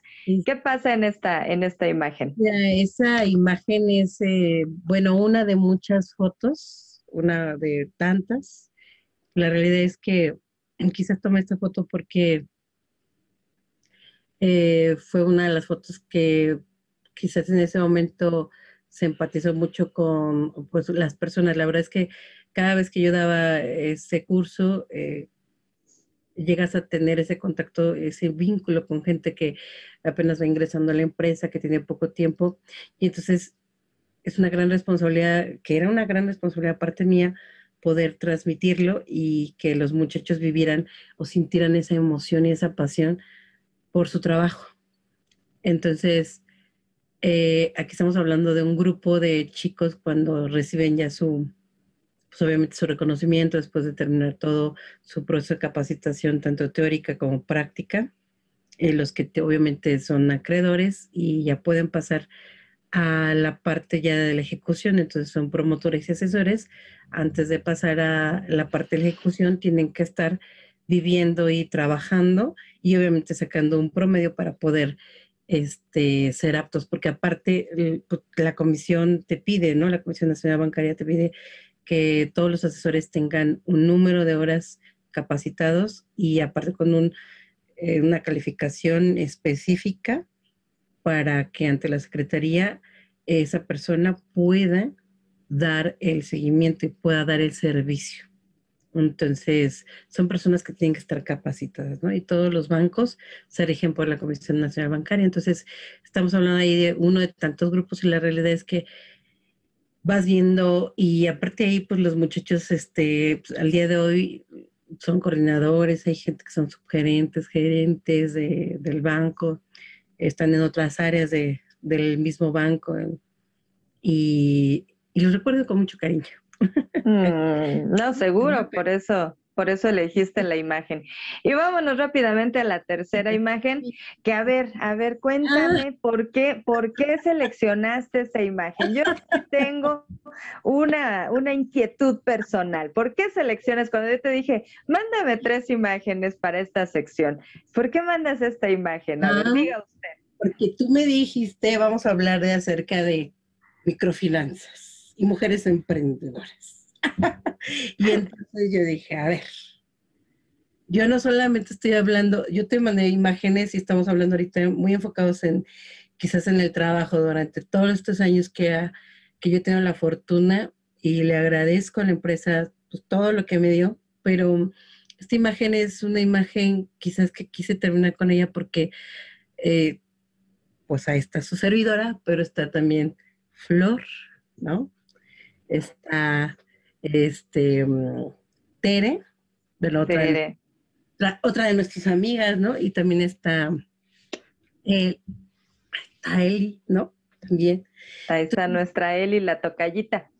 ¿Qué pasa en esta, en esta imagen? Esa imagen es, eh, bueno, una de muchas fotos, una de tantas. La realidad es que quizás tomé esta foto porque eh, fue una de las fotos que quizás en ese momento se empatizó mucho con pues, las personas. La verdad es que cada vez que yo daba ese curso, eh, llegas a tener ese contacto, ese vínculo con gente que apenas va ingresando a la empresa, que tiene poco tiempo. Y entonces es una gran responsabilidad, que era una gran responsabilidad parte mía, poder transmitirlo y que los muchachos vivieran o sintieran esa emoción y esa pasión por su trabajo. Entonces, eh, aquí estamos hablando de un grupo de chicos cuando reciben ya su, pues obviamente su reconocimiento después de terminar todo su proceso de capacitación, tanto teórica como práctica, eh, los que obviamente son acreedores y ya pueden pasar a la parte ya de la ejecución, entonces son promotores y asesores, antes de pasar a la parte de la ejecución tienen que estar viviendo y trabajando y obviamente sacando un promedio para poder este, ser aptos, porque aparte pues, la comisión te pide, ¿no? La Comisión Nacional Bancaria te pide que todos los asesores tengan un número de horas capacitados y aparte con un, eh, una calificación específica para que ante la Secretaría esa persona pueda dar el seguimiento y pueda dar el servicio. Entonces, son personas que tienen que estar capacitadas, ¿no? Y todos los bancos se rigen por la Comisión Nacional Bancaria. Entonces, estamos hablando ahí de uno de tantos grupos y la realidad es que vas viendo y aparte ahí pues los muchachos este pues, al día de hoy son coordinadores, hay gente que son subgerentes, gerentes del banco, están en otras áreas de, del mismo banco y, y, los recuerdo con mucho cariño. Mm, no, seguro, por eso por eso elegiste la imagen. Y vámonos rápidamente a la tercera imagen, que a ver, a ver, cuéntame ah. por qué, por qué seleccionaste esa imagen. Yo tengo una, una inquietud personal. ¿Por qué seleccionas? Cuando yo te dije, mándame tres imágenes para esta sección, ¿por qué mandas esta imagen? A ver, ah. diga usted. Porque tú me dijiste, vamos a hablar de acerca de microfinanzas y mujeres emprendedoras. y entonces yo dije, a ver, yo no solamente estoy hablando, yo te mandé imágenes y estamos hablando ahorita muy enfocados en quizás en el trabajo durante todos estos años que, que yo tengo la fortuna y le agradezco a la empresa pues, todo lo que me dio, pero esta imagen es una imagen quizás que quise terminar con ella porque eh, pues ahí está su servidora, pero está también Flor, ¿no? Está este Tere, de la otra, otra de nuestras amigas, ¿no? Y también está, eh, está Eli, ¿no? También. Ahí está nuestra Eli, la tocallita.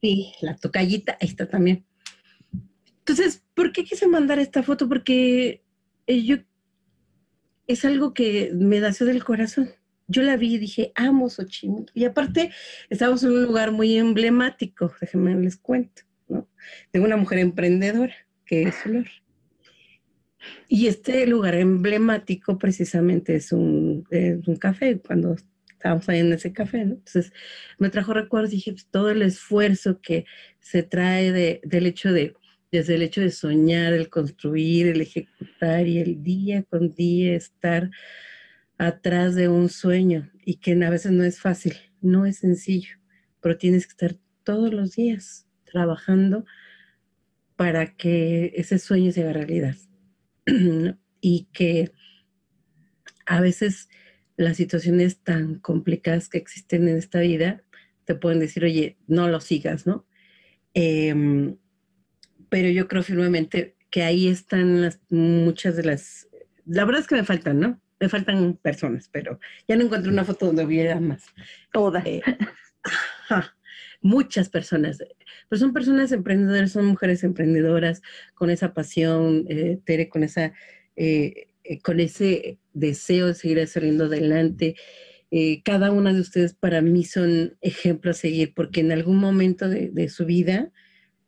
Sí, la tocallita, ahí está también. Entonces, ¿por qué quise mandar esta foto? Porque eh, yo es algo que me nació del corazón. Yo la vi y dije, amo Xochimilco. Y aparte, estamos en un lugar muy emblemático, déjenme les cuento, ¿no? De una mujer emprendedora, que es Flor. Y este lugar emblemático precisamente es un, un café, cuando estábamos ahí en ese café, ¿no? Entonces me trajo recuerdos, dije, pues, todo el esfuerzo que se trae de, del hecho de desde el hecho de soñar, el construir, el ejecutar y el día con día estar atrás de un sueño y que a veces no es fácil, no es sencillo, pero tienes que estar todos los días trabajando para que ese sueño se haga realidad. y que a veces las situaciones tan complicadas que existen en esta vida te pueden decir, oye, no lo sigas, ¿no? Eh, pero yo creo firmemente que ahí están las, muchas de las... La verdad es que me faltan, ¿no? Me faltan personas, pero ya no encuentro una foto donde hubiera más. Todas. Eh, muchas personas. Pero son personas emprendedoras, son mujeres emprendedoras con esa pasión, eh, Tere, con esa... Eh, con ese deseo de seguir saliendo adelante. cada una de ustedes para mí son ejemplos a seguir, porque en algún momento de, de su vida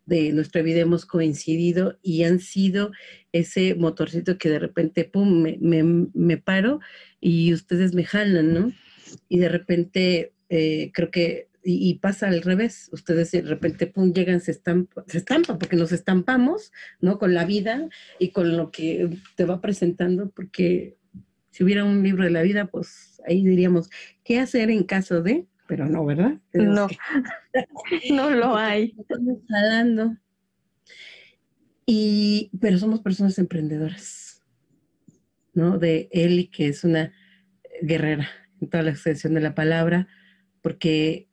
de nuestra vida hemos coincidido y han sido ese motorcito que de repente, pum, me, paro y ustedes me jalan, ¿no? Y de repente eh, creo que, y, pasa al revés, ustedes de repente, pum, llegan, se estampan, se estampan porque nos estampamos, ¿no? Con la vida y con lo que te va presentando, porque si hubiera un libro de la vida, pues ahí diríamos, ¿qué hacer en caso de? Pero no, ¿verdad? no, no lo hay. Estamos jalando. Y, pero somos personas emprendedoras, ¿no? De Eli, que es una guerrera en toda la extensión de la palabra, porque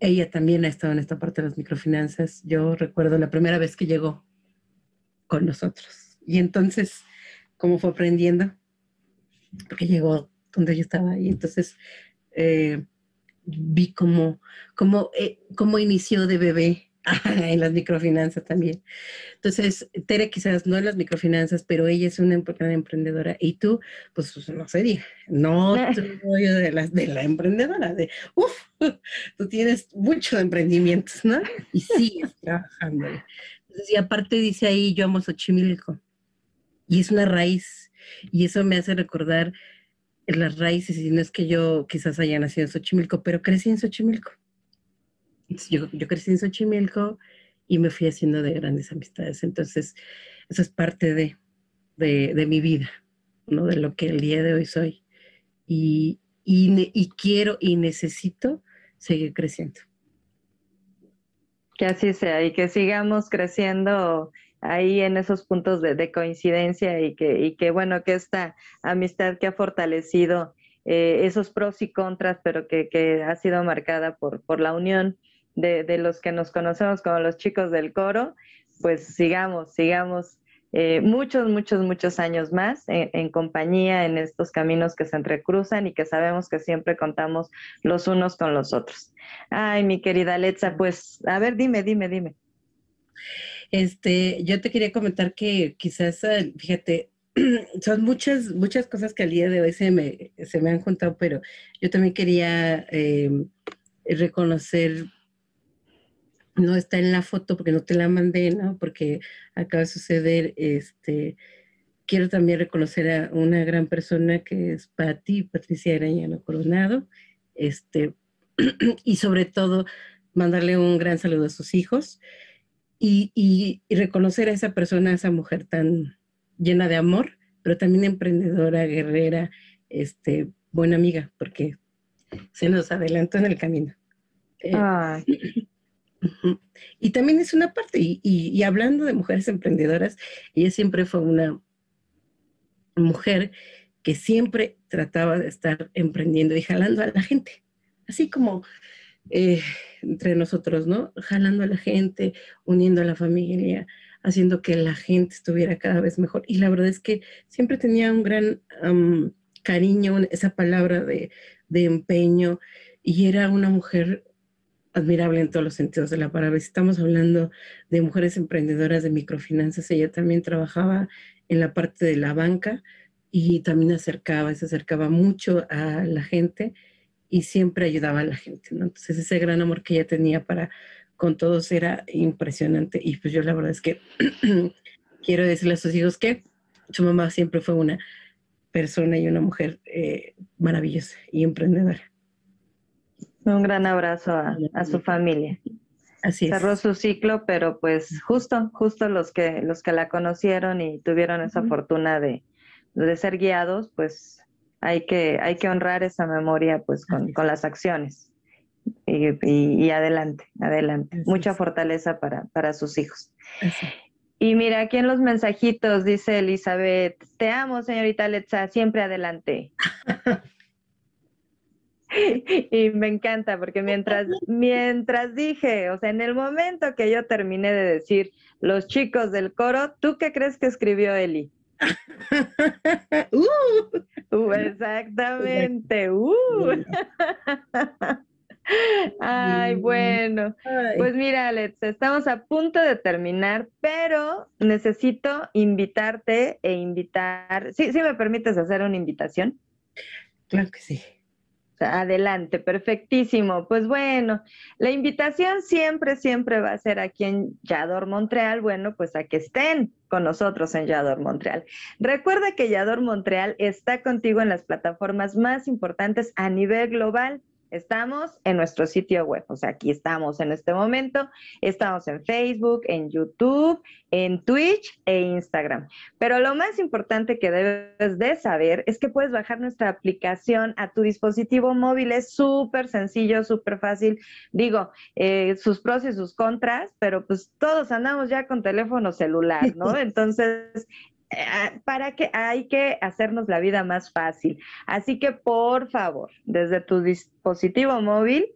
ella también ha estado en esta parte de las microfinanzas. Yo recuerdo la primera vez que llegó con nosotros. Y entonces, ¿cómo fue aprendiendo? Porque llegó donde yo estaba. Y entonces, eh, vi cómo, cómo, eh, cómo inició de bebé en las microfinanzas también. Entonces, Tere quizás no en las microfinanzas, pero ella es una gran emprendedora y tú, pues, pues no sé, no rollo de la, de la emprendedora, de, uff, tú tienes mucho emprendimientos, ¿no? Y sigues trabajando. Entonces, y aparte dice ahí, yo amo Xochimilco. Y es una raíz. Y eso me hace recordar las raíces, y no es que yo quizás haya nacido en Xochimilco, pero crecí en Xochimilco. Yo, yo crecí en Xochimilco y me fui haciendo de grandes amistades. Entonces, eso es parte de, de, mi vida, ¿no? De lo que el día de hoy soy. Y, y, y quiero y necesito seguir creciendo. Que así sea y que sigamos creciendo ahí en esos puntos de, coincidencia y que, bueno, que esta amistad que ha fortalecido eh, esos pros y contras, pero que, que ha sido marcada por, la unión de, los que nos conocemos como los chicos del coro, pues sigamos, sigamos eh, muchos, muchos, muchos años más en, compañía en estos caminos que se entrecruzan y que sabemos que siempre contamos los unos con los otros. Ay, mi querida Letza, pues, a ver, dime, dime, dime. Este, yo te quería comentar que quizás, eh, fíjate, son muchas, muchas cosas que al día de hoy se me, se me han juntado, pero yo también quería em, reconocer, no está en la foto porque no te la mandé, ¿no? Porque acaba de suceder, este, quiero también reconocer a una gran persona que es Patti, Patricia Arañano Coronado, este, y sobre todo mandarle un gran saludo a sus hijos y, y, reconocer a esa persona, a esa mujer tan llena de amor, pero también emprendedora, guerrera, este, buena amiga, porque se nos adelantó en el camino. Eh, y también es una parte, y, hablando de mujeres emprendedoras, ella siempre fue una mujer que siempre trataba de estar emprendiendo y jalando a la gente, así como eh, entre nosotros, ¿no? Jalando a la gente, uniendo a la familia, haciendo que la gente estuviera cada vez mejor. Y la verdad es que siempre tenía un gran cariño, esa palabra de, empeño, y era una mujer admirable en todos los sentidos de la palabra. estamos hablando de mujeres emprendedoras de microfinanzas, ella también trabajaba en la parte de la banca y también acercaba, se acercaba mucho a la gente y siempre ayudaba a la gente. Entonces ese gran amor que ella tenía para con todos era impresionante y pues yo la verdad es que quiero decirle a sus hijos que su mamá siempre fue una persona y una mujer eh, maravillosa y emprendedora. Un gran abrazo a, su familia. Así Cerró su ciclo, pero pues justo, justo los que, los que la conocieron y tuvieron esa fortuna de, de ser guiados, pues hay que, hay que honrar esa memoria pues con, con las acciones. Y, y, adelante, adelante. Mucha fortaleza para, para sus hijos. Y mira, aquí en los mensajitos dice Elizabeth, te amo, señorita Letza, siempre adelante. y me encanta porque mientras, mientras dije, o sea, en el momento que yo terminé de decir los chicos del coro, ¿tú qué crees que escribió Eli? Uh. Uh, exactamente. Uh. Ay, bueno. Pues mira, Alex, estamos a punto de terminar, pero necesito invitarte e invitar. ¿Sí, sí me permites hacer una invitación? Claro que sí. Adelante, perfectísimo. Pues bueno, la invitación siempre, siempre va a ser aquí en Yador Montreal, bueno, pues a que estén con nosotros en Yador Montreal. Recuerda que Yador Montreal está contigo en las plataformas más importantes a nivel global Estamos en nuestro sitio web, o sea, aquí estamos en este momento. Estamos en Facebook, en YouTube, en Twitch e Instagram. Pero lo más importante que debes de saber es que puedes bajar nuestra aplicación a tu dispositivo móvil. Es súper sencillo, súper fácil. Digo, eh, sus pros y sus contras, pero pues todos andamos ya con teléfono celular, ¿no? Entonces, para que hay que hacernos la vida más fácil. Así que por favor, desde tu dispositivo móvil,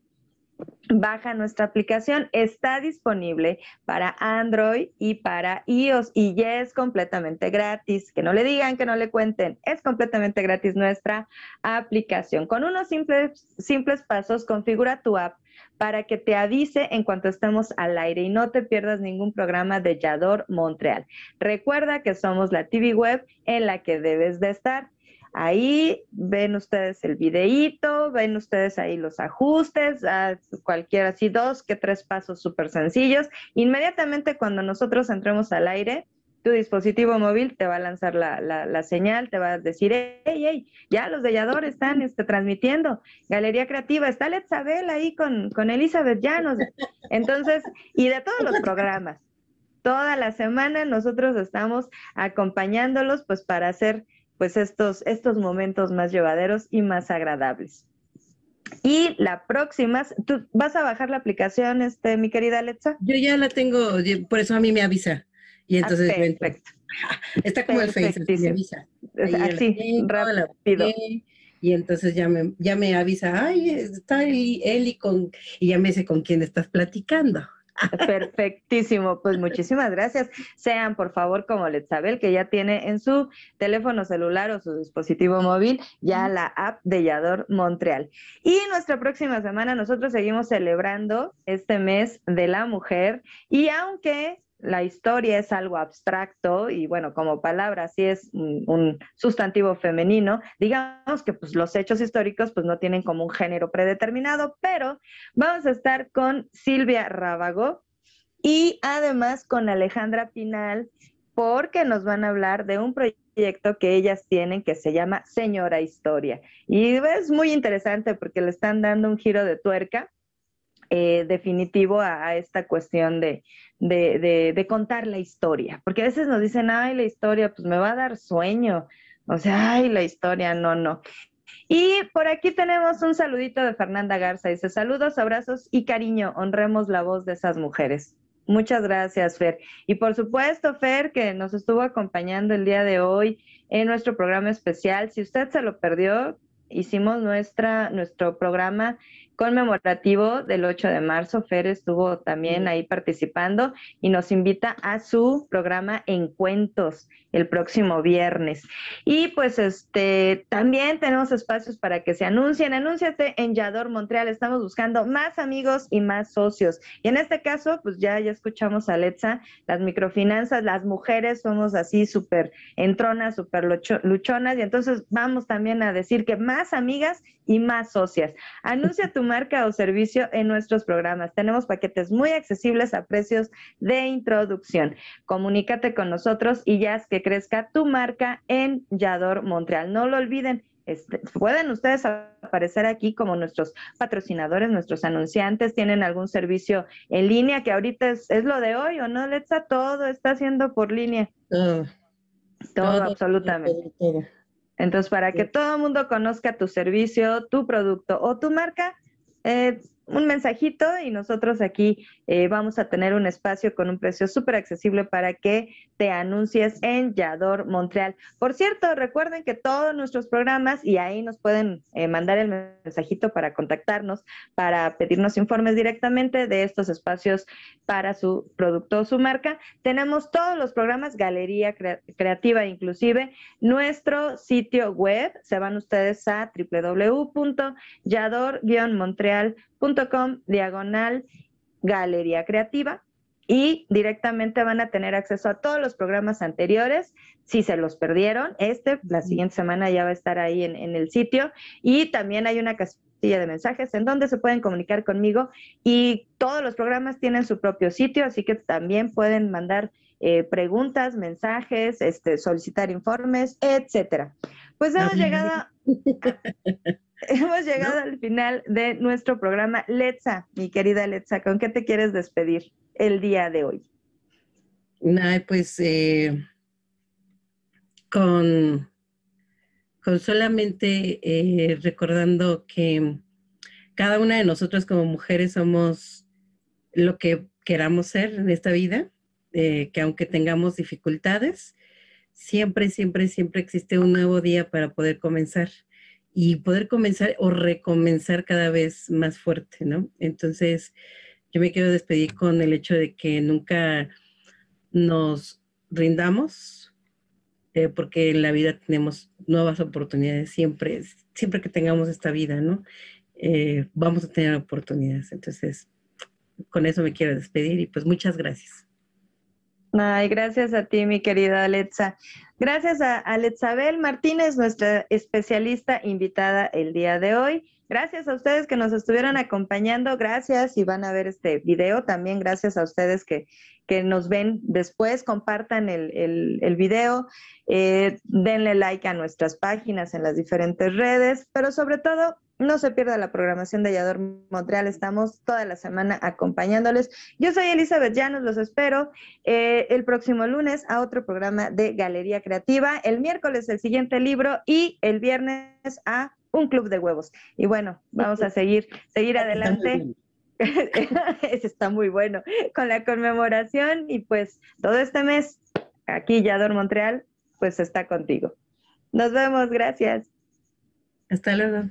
baja nuestra aplicación. Está disponible para Android y para iOS y ya es completamente gratis. Que no le digan, que no le cuenten. Es completamente gratis nuestra aplicación. Con unos simples, simples pasos, configura tu app para que te avise en cuanto estemos al aire y no te pierdas ningún programa de Yador Montreal. Recuerda que somos la TV web en la que debes de estar. Ahí ven ustedes el videíto, ven ustedes ahí los ajustes, cualquiera así dos que tres pasos súper sencillos. Inmediatamente cuando nosotros entremos al aire, tu dispositivo móvil te va a lanzar la, señal, te va a decir, hey, hey, ya los delladores están este, transmitiendo, Galería Creativa, está Letzabel ahí con, con Elizabeth Llanos. Entonces, y de todos los programas, toda la semana nosotros estamos acompañándolos pues para hacer pues estos, estos momentos más llevaderos y más agradables. Y la próxima, ¿tú vas a bajar la aplicación, este, mi querida Alexa? Yo ya la tengo, por eso a mí me avisa. Y entonces perfecto. está como el Facebook, me avisa. Así, rápido. Y entonces ya me, ya me avisa, ay, está él, y con, y ya me dice con quién estás platicando. Perfectísimo, pues muchísimas gracias. Sean por favor como Letzabel, que ya tiene en su teléfono celular o su dispositivo móvil ya la app de Yador Montreal. Y nuestra próxima semana nosotros seguimos celebrando este mes de la mujer y aunque la historia es algo abstracto y bueno, como palabra sí es un, sustantivo femenino, digamos que pues los hechos históricos pues no tienen como un género predeterminado, pero vamos a estar con Silvia Rábago y además con Alejandra Pinal porque nos van a hablar de un proyecto que ellas tienen que se llama Señora Historia. Y es muy interesante porque le están dando un giro de tuerca eh, definitivo a, esta cuestión de, contar la historia. Porque a veces nos dicen, ay, la historia, pues me va a dar sueño. O sea, ay, la historia, no, no. Y por aquí tenemos un saludito de Fernanda Garza. Dice, saludos, abrazos y cariño. Honremos la voz de esas mujeres. Muchas gracias, Fer. Y por supuesto, Fer, que nos estuvo acompañando el día de hoy en nuestro programa especial. Si usted se lo perdió, hicimos nuestra, nuestro programa conmemorativo del 8 de marzo. Fer estuvo también ahí participando y nos invita a su programa Encuentros el próximo viernes. Y pues este también tenemos espacios para que se anuncien. Anúnciate en Yador Montreal. Estamos buscando más amigos y más socios. Y en este caso, pues ya, ya escuchamos a Alexa, las microfinanzas, las mujeres somos así súper entronas, súper luchonas. Y entonces vamos también a decir que más amigas y más socias. Anuncia tu marca o servicio en nuestros programas. Tenemos paquetes muy accesibles a precios de introducción. Comunícate con nosotros y ya es que crezca tu marca en Yador Montreal. No lo olviden. Este, pueden ustedes aparecer aquí como nuestros patrocinadores, nuestros anunciantes, tienen algún servicio en línea que ahorita es, lo de hoy o no, Letza, todo está haciendo por línea. todo, todo, absolutamente. Entonces, para que todo el mundo conozca tu servicio, tu producto o tu marca, eh, un mensajito y nosotros aquí eh, vamos a tener un espacio con un precio súper accesible para que te anuncies en Yador Montreal. Por cierto, recuerden que todos nuestros programas, y ahí nos pueden eh, mandar el mensajito para contactarnos, para pedirnos informes directamente de estos espacios para su producto o su marca. Tenemos todos los programas, Galería Creativa inclusive, nuestro sitio web, se van ustedes a www.yador-montreal.com com diagonal Galería Creativa y directamente van a tener acceso a todos los programas anteriores. Si se los perdieron, este, la siguiente semana ya va a estar ahí en, el sitio. Y también hay una casilla de mensajes en donde se pueden comunicar conmigo y todos los programas tienen su propio sitio, así que también pueden mandar eh, preguntas, mensajes, este, solicitar informes, etcétera. Pues hemos llegado, hemos llegado al final de nuestro programa. Letza, mi querida Letza, ¿con qué te quieres despedir el día de hoy? pues eh, con, con solamente eh, recordando que cada una de nosotros como mujeres somos lo que queramos ser en esta vida, eh, que aunque tengamos dificultades, siempre, siempre, siempre existe un nuevo día para poder comenzar y poder comenzar o recomenzar cada vez más fuerte, ¿no? Entonces, yo me quiero despedir con el hecho de que nunca nos rindamos, eh, porque en la vida tenemos nuevas oportunidades, siempre, siempre que tengamos esta vida, ¿no? Eh, vamos a tener oportunidades. Entonces, con eso me quiero despedir y pues muchas gracias. Ay, gracias a ti, mi querida Alexa. Gracias a Alexabel Martínez, nuestra especialista invitada el día de hoy. Gracias a ustedes que nos estuvieron acompañando. Gracias y van a ver este video. También gracias a ustedes que, que nos ven después. Compartan el, el, video. Eh, denle like a nuestras páginas en las diferentes redes. Pero sobre todo, no se pierda la programación de Yador Montreal, estamos toda la semana acompañándoles. Yo soy Elizabeth Llanos, los espero eh, el próximo lunes a otro programa de Galería Creativa, el miércoles el siguiente libro y el viernes a un club de huevos. Y bueno, vamos a seguir, seguir adelante. Ese está muy bueno, con la conmemoración y pues todo este mes aquí Yador Montreal, pues está contigo. Nos vemos, gracias. Hasta luego.